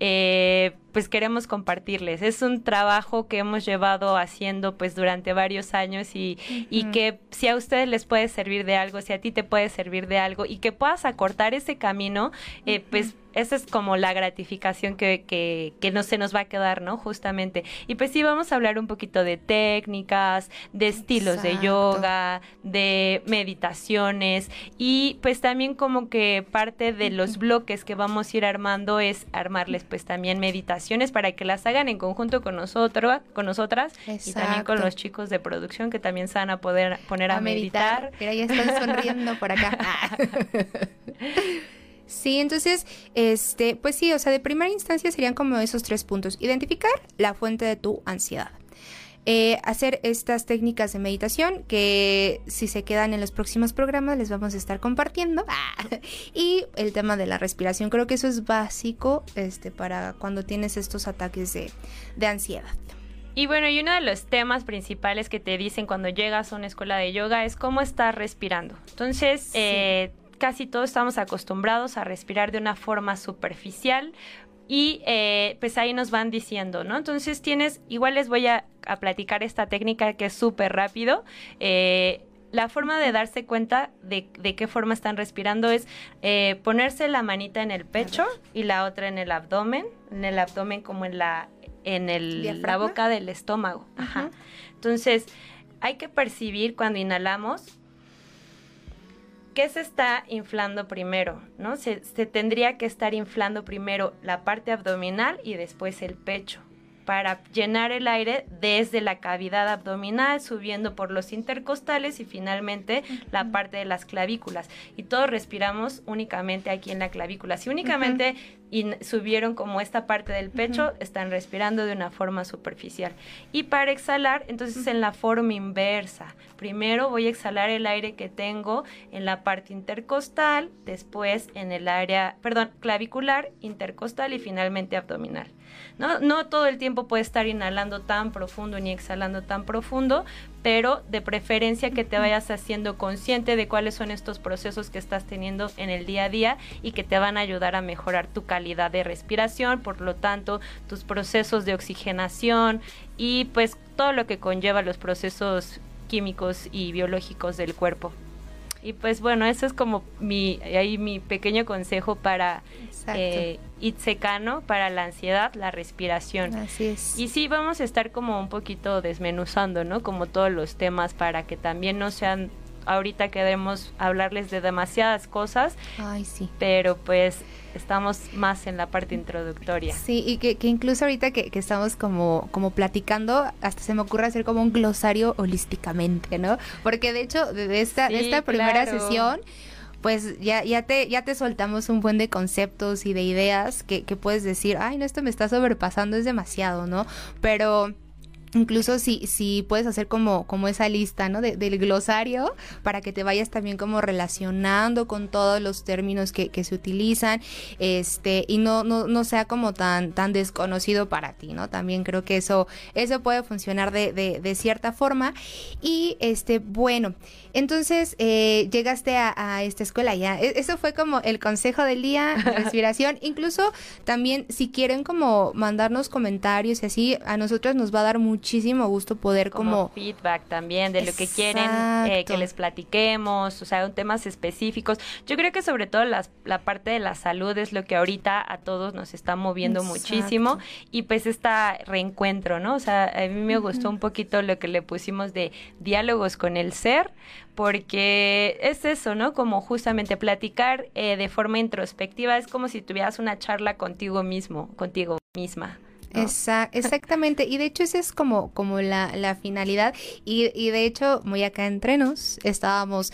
eh, pues queremos compartirles. Es un trabajo que hemos llevado haciendo pues durante varios años y, y que si a ustedes les puede servir de algo, si a ti te puede servir de algo y que puedas acortar ese camino, eh, pues esa es como la gratificación que, que, que no se nos va a quedar, ¿no? Justamente. Y pues sí, vamos a hablar un poquito de técnicas, de estilos de Exacto. yoga, de meditaciones y pues también como que parte de los bloques que vamos a ir armando es armarles pues también meditaciones para que las hagan en conjunto con nosotros, con nosotras y también con Exacto. los chicos de producción que también se van a poder poner a, meditar. Mira, ya están sonriendo por acá. Sí, entonces, este, pues sí, o sea, de primera instancia serían como esos tres puntos. Identificar la fuente de tu ansiedad. Eh, hacer estas técnicas de meditación que si se quedan en los próximos programas les vamos a estar compartiendo. y el tema de la respiración, creo que eso es básico este, para cuando tienes estos ataques de, de ansiedad. Y bueno, y uno de los temas principales que te dicen cuando llegas a una escuela de yoga es cómo estás respirando. Entonces, eh, casi todos estamos acostumbrados a respirar de una forma superficial y eh, pues ahí nos van diciendo, ¿no? Entonces tienes, igual les voy a, a platicar esta técnica que es súper rápido. Eh, la forma de darse cuenta de, de qué forma están respirando es eh, ponerse la manita en el pecho y la otra en el abdomen, en el abdomen como en la en el, la boca del estómago. Ajá. Entonces, hay que percibir cuando inhalamos qué se está inflando primero, ¿no? Se, se tendría que estar inflando primero la parte abdominal y después el pecho para llenar el aire desde la cavidad abdominal, subiendo por los intercostales y finalmente la parte de las clavículas. Y todos respiramos únicamente aquí en la clavícula. Si únicamente subieron como esta parte del pecho, están respirando de una forma superficial. Y para exhalar, entonces en la forma inversa. Primero voy a exhalar el aire que tengo en la parte intercostal, después en el área, perdón, clavicular, intercostal y finalmente abdominal. No, no todo el tiempo puede estar inhalando tan profundo ni exhalando tan profundo, pero de preferencia que te vayas haciendo consciente de cuáles son estos procesos que estás teniendo en el día a día y que te van a ayudar a mejorar tu calidad de respiración, por lo tanto, tus procesos de oxigenación y pues todo lo que conlleva los procesos químicos y biológicos del cuerpo. Y pues bueno, eso es como mi, ahí mi pequeño consejo para. Eh, Itzekano, para la ansiedad, la respiración. Así es. Y sí, vamos a estar como un poquito desmenuzando, ¿no? Como todos los temas para que también no sean, ahorita queremos hablarles de demasiadas cosas, Ay, sí. pero pues estamos más en la parte introductoria. Sí, y que, que incluso ahorita que, que estamos como, como platicando, hasta se me ocurre hacer como un glosario holísticamente, ¿no? Porque de hecho, de de esta, de Sí, esta primera claro. sesión, pues ya, ya, te, ya te soltamos un buen de conceptos y de ideas que, que puedes decir, ay, no, esto me está sobrepasando, es demasiado, ¿no? Pero incluso si, si puedes hacer como, como esa lista, ¿no? De- del glosario para que te vayas también como relacionando con todos los términos que, que se utilizan, este, y no, no, no sea como tan, tan desconocido para ti, ¿no? También creo que eso, eso puede funcionar de, de, de cierta forma. Y este, bueno, entonces eh, llegaste a, a esta escuela ya. E- Eso fue como el consejo del día, respiración. Incluso también si quieren como mandarnos comentarios y así, a nosotros nos va a dar muchísimo gusto poder como, como... feedback también de lo que quieren eh, que les platiquemos, o sea, temas específicos. Yo creo que sobre todo las, la parte de la salud es lo que ahorita a todos nos está moviendo Exacto. muchísimo y pues este reencuentro, ¿no? O sea, a mí me gustó un poquito lo que le pusimos de diálogos con el ser, porque es eso, ¿no? Como justamente platicar eh, de forma introspectiva, es como si tuvieras una charla contigo mismo, contigo misma. Exactamente, y de hecho esa es como, como la, la finalidad, y, y, de hecho, muy acá entre nos, estábamos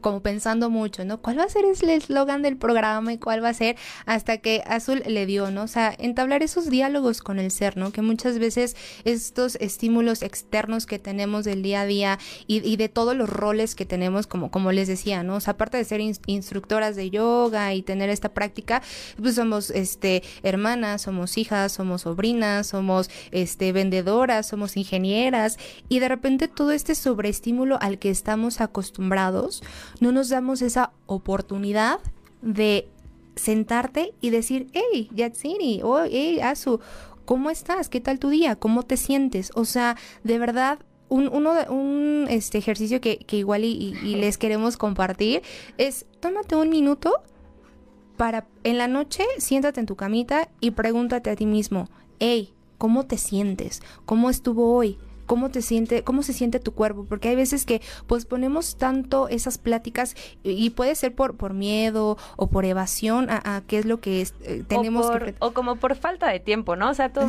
como pensando mucho, ¿no? ¿Cuál va a ser el eslogan del programa y cuál va a ser? Hasta que Azul le dio, ¿no? O sea, entablar esos diálogos con el ser, ¿no? Que muchas veces estos estímulos externos que tenemos del día a día y, de todos los roles que tenemos, como, como les decía, ¿no? O sea, aparte de ser instructoras de yoga y tener esta práctica, pues somos este hermanas, somos hijas, somos sobrinas, somos este vendedoras, somos ingenieras y de repente todo este sobreestímulo al que estamos acostumbrados, no nos damos esa oportunidad de sentarte y decir, hey, Yatsini, o hey, Azu, ¿cómo estás? ¿Qué tal tu día? ¿Cómo te sientes? O sea, de verdad, un, uno, un este ejercicio que, que igual y, les queremos compartir es tómate un minuto para en la noche siéntate en tu camita y pregúntate a ti mismo, hey, ¿cómo te sientes? ¿Cómo estuvo hoy? cómo te siente, cómo se siente tu cuerpo, porque hay veces que pues ponemos tanto esas pláticas y puede ser por, por miedo o por evasión a, qué es lo que eh, tenemos o que... O como por falta de tiempo, ¿no? O sea, todo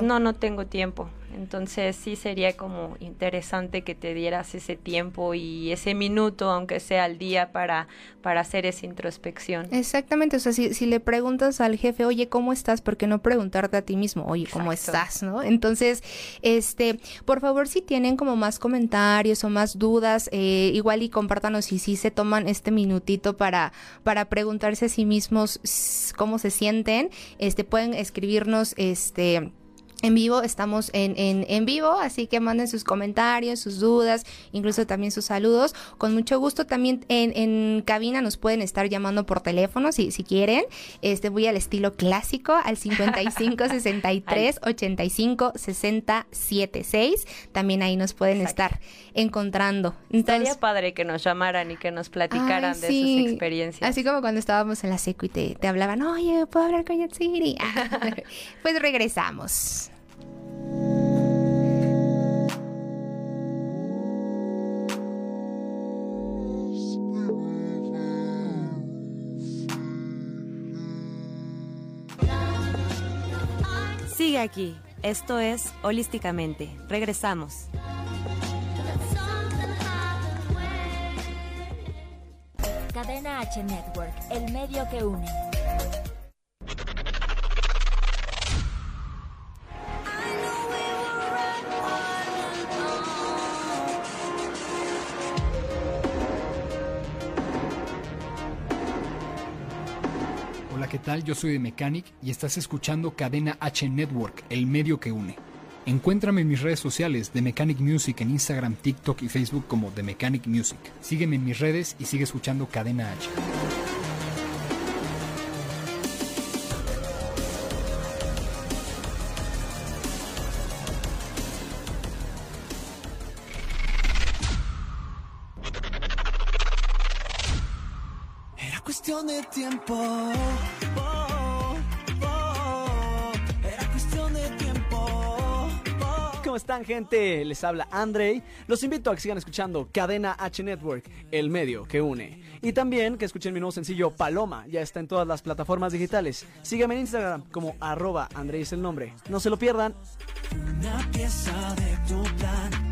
no, no tengo tiempo. Entonces sí sería como interesante que te dieras ese tiempo y ese minuto, aunque sea al día, para, para hacer esa introspección. Exactamente, o sea, si, si le preguntas al jefe, oye, ¿cómo estás? ¿Por qué no preguntarte a ti mismo, oye, ¿cómo estás? ¿No? Entonces, este, por favor, si tienen como más comentarios o más dudas, eh, igual y compártanos si sí se toman este minutito para, para preguntarse a sí mismos cómo se sienten, este, pueden escribirnos, este, en vivo, estamos en, en, en, vivo, así que manden sus comentarios, sus dudas, incluso también sus saludos. Con mucho gusto también en, en cabina nos pueden estar llamando por teléfono si, si quieren. Este voy al estilo clásico, al 55 63 85 60 76. También ahí nos pueden estar encontrando. Estaría padre que nos llamaran y que nos platicaran de sus experiencias. Así como cuando estábamos en la secu y te, te hablaban, oye, ¿puedo hablar con Yatsiri? pues regresamos. Sigue aquí. Esto es Holísticamente. Regresamos. Cadena H Network, el medio que une. Yo soy de Mechanic y estás escuchando Cadena H Network, el medio que une. Encuéntrame en mis redes sociales de Mechanic Music en Instagram, TikTok y Facebook como The Mechanic Music. Sígueme en mis redes y sigue escuchando Cadena H. cuestión de tiempo ¿Cómo están, gente? Les habla Andrei. Los invito a que sigan escuchando Cadena H Network, el medio que une. Y también que escuchen mi nuevo sencillo Paloma. Ya está en todas las plataformas digitales. Síganme en Instagram como arroba Andrei es el nombre. No se lo pierdan. Una pieza de tu plan,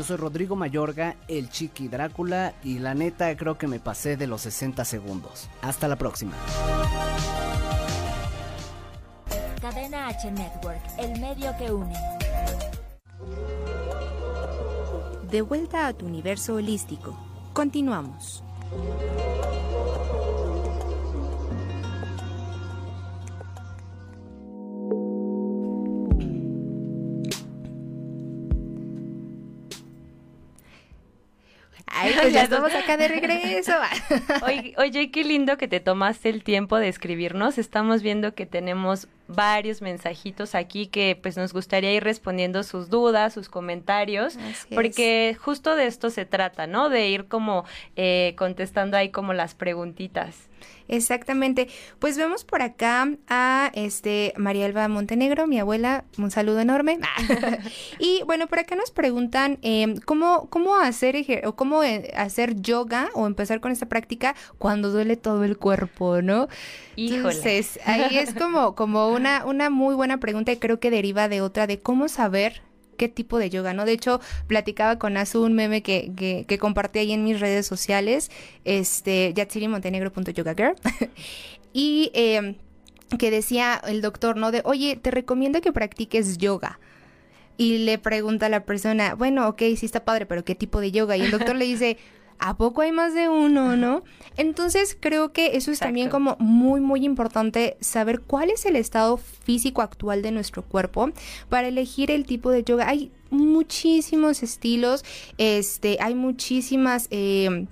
Yo soy Rodrigo Mayorga, el Chiqui Drácula, y la neta creo que me pasé de los 60 segundos. Hasta la próxima. Cadena H Network, el medio que une. De vuelta a tu universo holístico. Continuamos. Ay, pues ya estamos acá de regreso. Oye, oye, qué lindo que te tomaste el tiempo de escribirnos. Estamos viendo que tenemos varios mensajitos aquí que pues nos gustaría ir respondiendo sus dudas, sus comentarios, Así porque justo de esto se trata, ¿no? De ir como eh, contestando ahí como las preguntitas. Exactamente. Pues vemos por acá a este María Elba Montenegro, mi abuela, un saludo enorme. y bueno, por acá nos preguntan eh, cómo, cómo hacer o cómo eh, hacer yoga o empezar con esta práctica cuando duele todo el cuerpo, ¿no? Híjole. Entonces, ahí es como, como una, una muy buena pregunta y creo que deriva de otra de cómo saber qué tipo de yoga, ¿no? De hecho, platicaba con Azu un meme que, que, que compartí ahí en mis redes sociales, este, yatsirimontenegro.yogagirl, y eh, que decía el doctor, ¿no? De, oye, te recomiendo que practiques yoga. Y le pregunta a la persona, bueno, ok, sí está padre, pero ¿qué tipo de yoga? Y el doctor le dice, ¿a poco hay más de uno, no? Entonces creo que eso es también como muy, muy importante saber cuál es el estado físico actual de nuestro cuerpo para elegir el tipo de yoga. Hay muchísimos estilos, este, hay muchísimas... eh,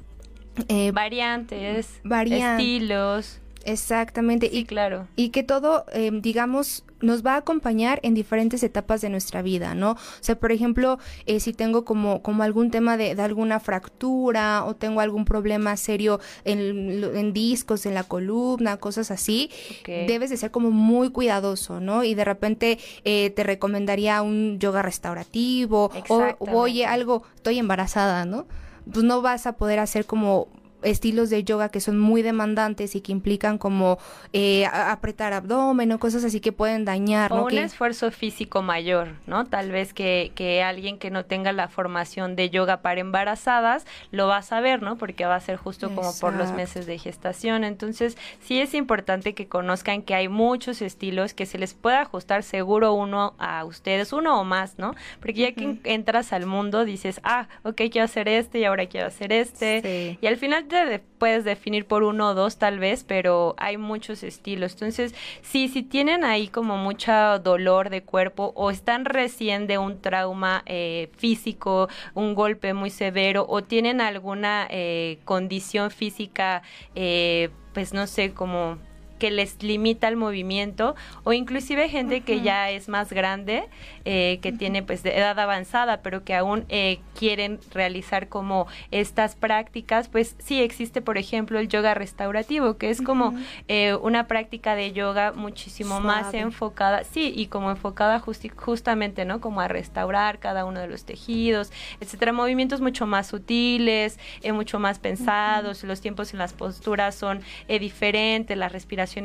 eh, Variantes, Varian- estilos. Exactamente. Sí, y, claro. y que todo, eh, digamos, nos va a acompañar en diferentes etapas de nuestra vida, ¿no? O sea, por ejemplo, eh, si tengo como, como algún tema de, de alguna fractura o tengo algún problema serio en, en discos, en la columna, cosas así, debes de ser como muy cuidadoso, ¿no? Y de repente eh, te recomendaría un yoga restaurativo o, Exactamente. oye, algo, estoy embarazada, ¿no? Pues no vas a poder hacer como estilos de yoga que son muy demandantes y que implican como eh, apretar abdomen o cosas así que pueden dañar, O ¿no? un Que- esfuerzo físico mayor, ¿no? Tal vez que, que alguien que no tenga la formación de yoga para embarazadas lo va a saber, ¿no? Porque va a ser justo como por los meses de gestación. Entonces, sí es importante que conozcan que hay muchos estilos que se les puede ajustar seguro uno a ustedes, uno o más, ¿no? Porque ya que entras al mundo dices, ah, ok, quiero hacer este y ahora quiero hacer este. Sí. Y al final te de- puedes definir por uno o dos tal vez, pero hay muchos estilos. Entonces, sí, si tienen ahí como mucho dolor de cuerpo o están recién de un trauma eh, físico, un golpe muy severo o tienen alguna eh, condición física, eh, pues no sé, como que les limita el movimiento o inclusive gente que ya es más grande eh, que tiene pues de edad avanzada pero que aún eh, quieren realizar como estas prácticas pues sí existe por ejemplo el yoga restaurativo que es como eh, una práctica de yoga muchísimo más enfocada sí y como enfocada justi- justamente no como a restaurar cada uno de los tejidos etcétera movimientos mucho más sutiles eh, mucho más pensados los tiempos en las posturas son eh, diferentes las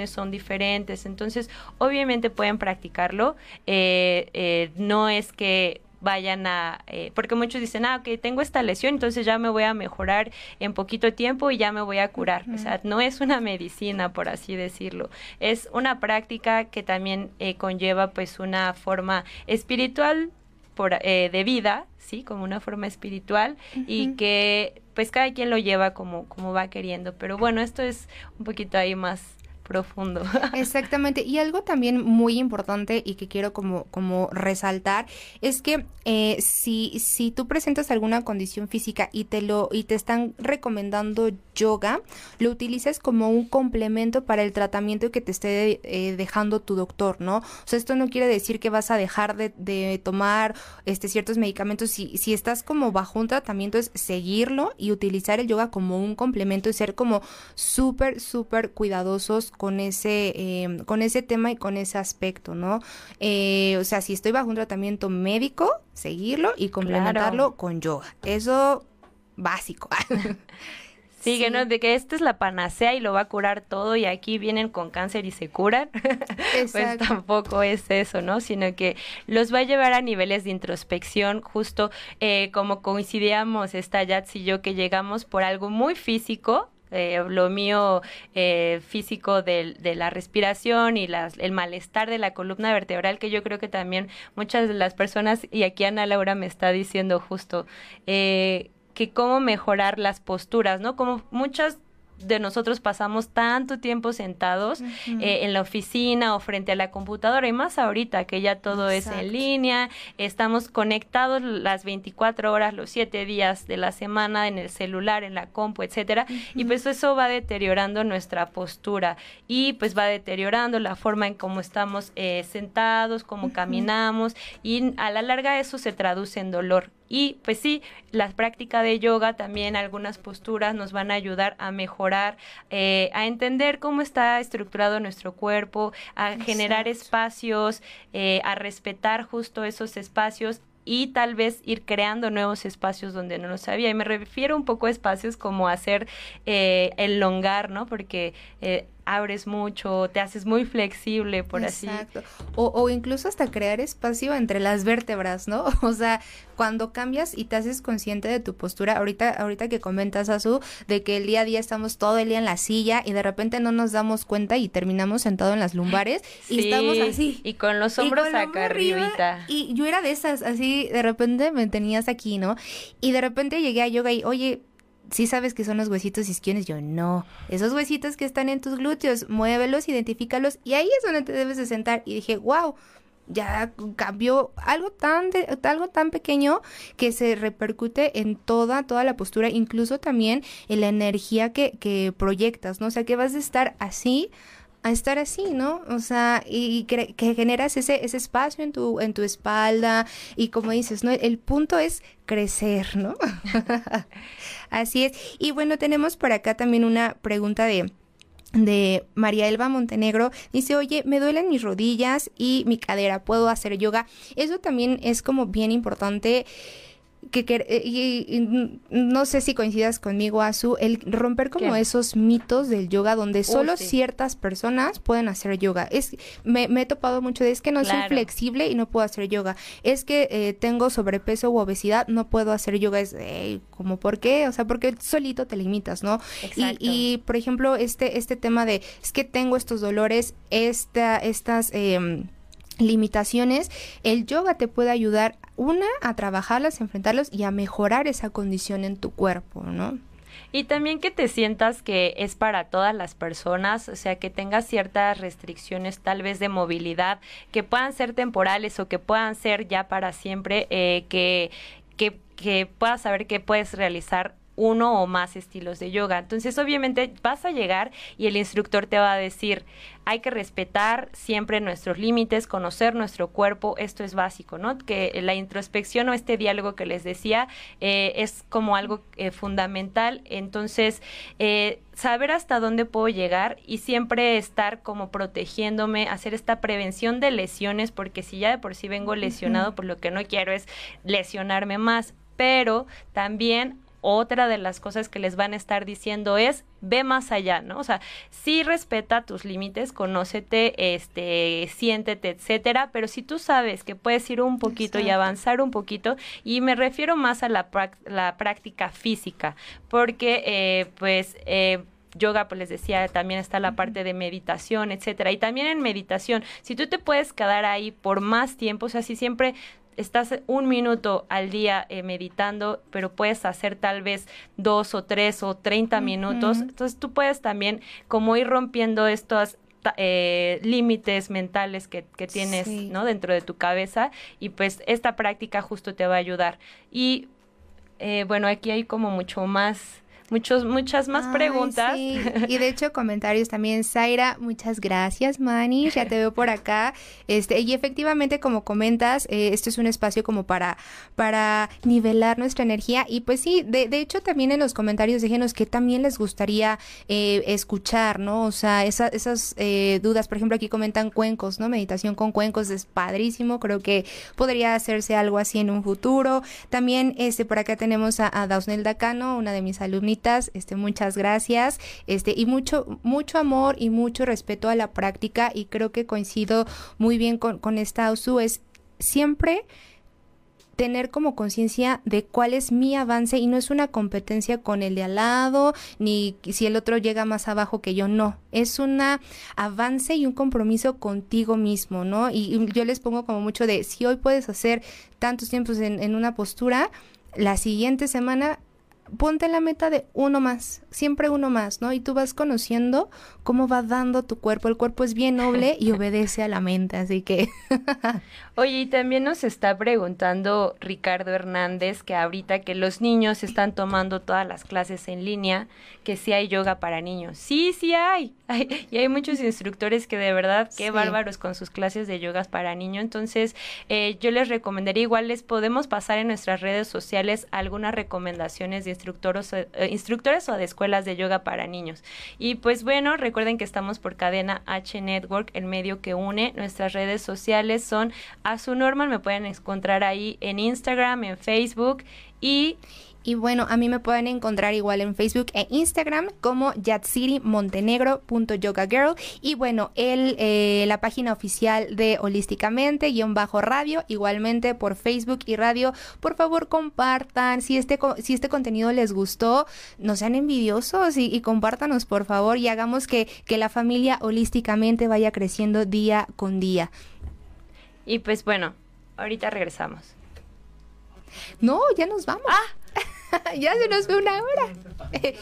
son diferentes entonces obviamente pueden practicarlo eh, eh, no es que vayan a, eh, porque muchos dicen, ah, ok, tengo esta lesión, entonces ya me voy a mejorar en poquito tiempo y ya me voy a curar. O sea, no es una medicina, por así decirlo. Es una práctica que también eh, conlleva pues una forma espiritual por, eh, de vida, sí, como una forma espiritual y que pues cada quien lo lleva como, como va queriendo. Pero bueno, esto es un poquito ahí más profundo. Exactamente. Y algo también muy importante y que quiero como, como resaltar es que eh, si, si tú presentas alguna condición física y te lo, y te están recomendando yoga, lo utilices como un complemento para el tratamiento que te esté eh, dejando tu doctor, ¿no? O sea, esto no quiere decir que vas a dejar de, de tomar este ciertos medicamentos. Si, si estás como bajo un tratamiento, es seguirlo y utilizar el yoga como un complemento y ser como súper, súper cuidadosos con ese, eh, con ese tema y con ese aspecto, ¿no? Eh, o sea, si estoy bajo un tratamiento médico, seguirlo y complementarlo con yoga. Eso básico. Sí, que no, de que esta es la panacea y lo va a curar todo y aquí vienen con cáncer y se curan, pues tampoco es eso, ¿no? Sino que los va a llevar a niveles de introspección, justo eh, como coincidíamos esta Yats y yo, que llegamos por algo muy físico, eh, lo mío eh, físico de, de, la respiración y las, el malestar de la columna vertebral, que yo creo que también muchas de las personas, y aquí Ana Laura me está diciendo justo, eh, que cómo mejorar las posturas, ¿no? Como muchas de nosotros pasamos tanto tiempo sentados eh, en la oficina o frente a la computadora y más ahorita que ya todo es en línea, estamos conectados las 24 horas, los 7 días de la semana en el celular, en la compu, etcétera, y pues eso va deteriorando nuestra postura y pues va deteriorando la forma en cómo estamos eh, sentados, cómo caminamos y a la larga eso se traduce en dolor y pues sí, la práctica de yoga también, algunas posturas nos van a ayudar a mejorar, eh, a entender cómo está estructurado nuestro cuerpo, a generar espacios, eh, a respetar justo esos espacios y tal vez ir creando nuevos espacios donde no los había. Y me refiero un poco a espacios como hacer eh, el longar, ¿no? Porque eh, abres mucho, te haces muy flexible, por Exacto. así. O, o incluso hasta crear espacio entre las vértebras, ¿no? O sea, cuando cambias y te haces consciente de tu postura, ahorita, ahorita que comentas, Azu, de que el día a día estamos todo el día en la silla y de repente no nos damos cuenta y terminamos sentados en las lumbares y estamos así. Y con los hombros acá arriba. Y yo era de esas, así, de repente me tenías aquí, ¿no? Y de repente llegué a yoga y, oye, ¿sí sabes que son los huesitos isquiones? Yo, no. Esos huesitos que están en tus glúteos, muévelos, identifícalos y ahí es donde te debes de sentar. Y dije, wow, ya cambió algo tan algo tan pequeño que se repercute en toda toda la postura incluso también en la energía que, que proyectas no o sea que vas a estar así a estar así, ¿no? O sea, y, que, generas ese, ese espacio en tu, en tu espalda y como dices, ¿no? El punto es crecer, ¿no? así es. Y bueno, tenemos por acá también una pregunta de de María Elba Montenegro dice, oye, me duelen mis rodillas y mi cadera, ¿puedo hacer yoga? Eso también es como bien importante que, eh, y, no sé si coincidas conmigo, Azu, el romper como esos mitos del yoga donde oh, solo ciertas personas pueden hacer yoga. Es, me, he topado mucho de es que no soy flexible y no puedo hacer yoga. Es que eh, tengo sobrepeso u obesidad, no puedo hacer yoga. Es como, ¿por qué? O sea, porque solito te limitas, ¿no? Y, y, por ejemplo, este, este tema de, es que tengo estos dolores, esta, estas... Eh, limitaciones, el yoga te puede ayudar, una, a trabajarlas, enfrentarlos y a mejorar esa condición en tu cuerpo, ¿no? Y también que te sientas que es para todas las personas, o sea, que tengas ciertas restricciones tal vez de movilidad, que puedan ser temporales o que puedan ser ya para siempre, eh, que, que, que puedas saber que puedes realizar uno o más estilos de yoga. Entonces, obviamente vas a llegar y el instructor te va a decir, hay que respetar siempre nuestros límites, conocer nuestro cuerpo, esto es básico, ¿no? Que la introspección o este diálogo que les decía eh, es como algo eh, fundamental. Entonces, eh, saber hasta dónde puedo llegar y siempre estar como protegiéndome, hacer esta prevención de lesiones, porque si ya de por sí vengo lesionado, por lo que no quiero es lesionarme más pero también otra de las cosas que les van a estar diciendo es ve más allá, ¿no? O sea, sí respeta tus límites, conócete, este, siéntete, etcétera, pero si tú sabes que puedes ir un poquito y avanzar un poquito, y me refiero más a la, la práctica física, porque eh, pues eh, yoga, pues les decía, también está la parte de meditación, etcétera. Y también en meditación, si tú te puedes quedar ahí por más tiempo, o sea, si siempre estás un minuto al día eh, meditando, pero puedes hacer tal vez dos o tres o treinta minutos. Entonces tú puedes también como ir rompiendo estos eh, límites mentales que, que tienes ¿no? dentro de tu cabeza y pues esta práctica justo te va a ayudar. Y eh, bueno, aquí hay como mucho más muchos, muchas más preguntas. Y de hecho, comentarios también. Zaira, muchas gracias, Mani. Ya te veo por acá. Este, y efectivamente, como comentas, eh, esto es un espacio como para, para nivelar nuestra energía. Y pues sí, de, de hecho, también en los comentarios déjenos que también les gustaría eh, escuchar, ¿no? O sea, esas eh, dudas, por ejemplo, aquí comentan cuencos, ¿no? Meditación con cuencos es padrísimo. Creo que podría hacerse algo así en un futuro. También, este, por acá tenemos a, a Dausnel Dacano, una de mis alumnitas. Este, muchas gracias. Este, y mucho, mucho amor y mucho respeto a la práctica. Y creo que coincido muy bien con, con esta Ausu. Es siempre tener como conciencia de cuál es mi avance y no es una competencia con el de al lado, ni si el otro llega más abajo que yo, no, es un avance y un compromiso contigo mismo, ¿no? Y, yo les pongo como mucho de, si hoy puedes hacer tantos tiempos en, en una postura, la siguiente semana ponte la meta de uno más, siempre uno más, ¿no? Y tú vas conociendo cómo va dando tu cuerpo. El cuerpo es bien noble y obedece a la mente, así que... Oye, y también nos está preguntando Ricardo Hernández que ahorita que los niños están tomando todas las clases en línea, que si hay yoga para niños. Sí, sí hay. y hay muchos instructores que de verdad, qué bárbaros con sus clases de yogas para niños. Entonces, eh, yo les recomendaría, igual les podemos pasar en nuestras redes sociales algunas recomendaciones de instructores, eh, instructores o de escuelas de yoga para niños. Y pues bueno, recuerden que estamos por cadena H Network, el medio que une. Nuestras redes sociales son a su normal, me pueden encontrar ahí en Instagram, en Facebook y y bueno, a mí me pueden encontrar igual en Facebook e Instagram como yatsirimontenegro.yogagirl. Y bueno, el, eh, la página oficial de Holísticamente, guion bajo radio, igualmente por Facebook y radio. Por favor, compartan. Si este, si este contenido les gustó, no sean envidiosos y, y compártanos, por favor, y hagamos que, que la familia holísticamente vaya creciendo día con día. Y pues bueno, ahorita regresamos. No, ya nos vamos. Ah. ya se nos fue una hora.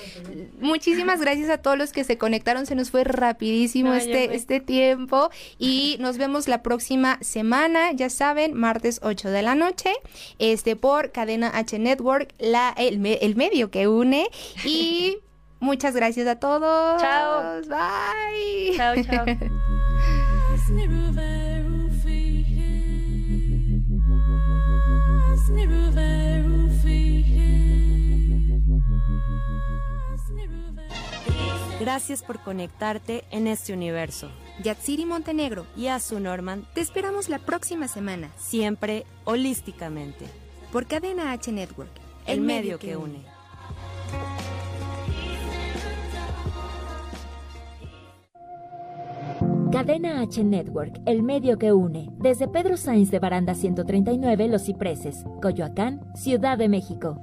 muchísimas gracias a todos los que se conectaron. Se nos fue rapidísimo este, este tiempo. Y nos vemos la próxima semana. Ya saben, martes 8 de la noche. Este por Cadena H Network, la, el, el medio que une. Y muchas gracias a todos. Chao. Bye. Chao, chao. Gracias por conectarte en este universo. Yatsiri Montenegro y Azu Norman te esperamos la próxima semana. Siempre holísticamente. Por Cadena H Network, el, medio, que, une. Cadena H Network, el medio que une. Desde Pedro Sainz de Baranda 139, Los Cipreses, Coyoacán, Ciudad de México.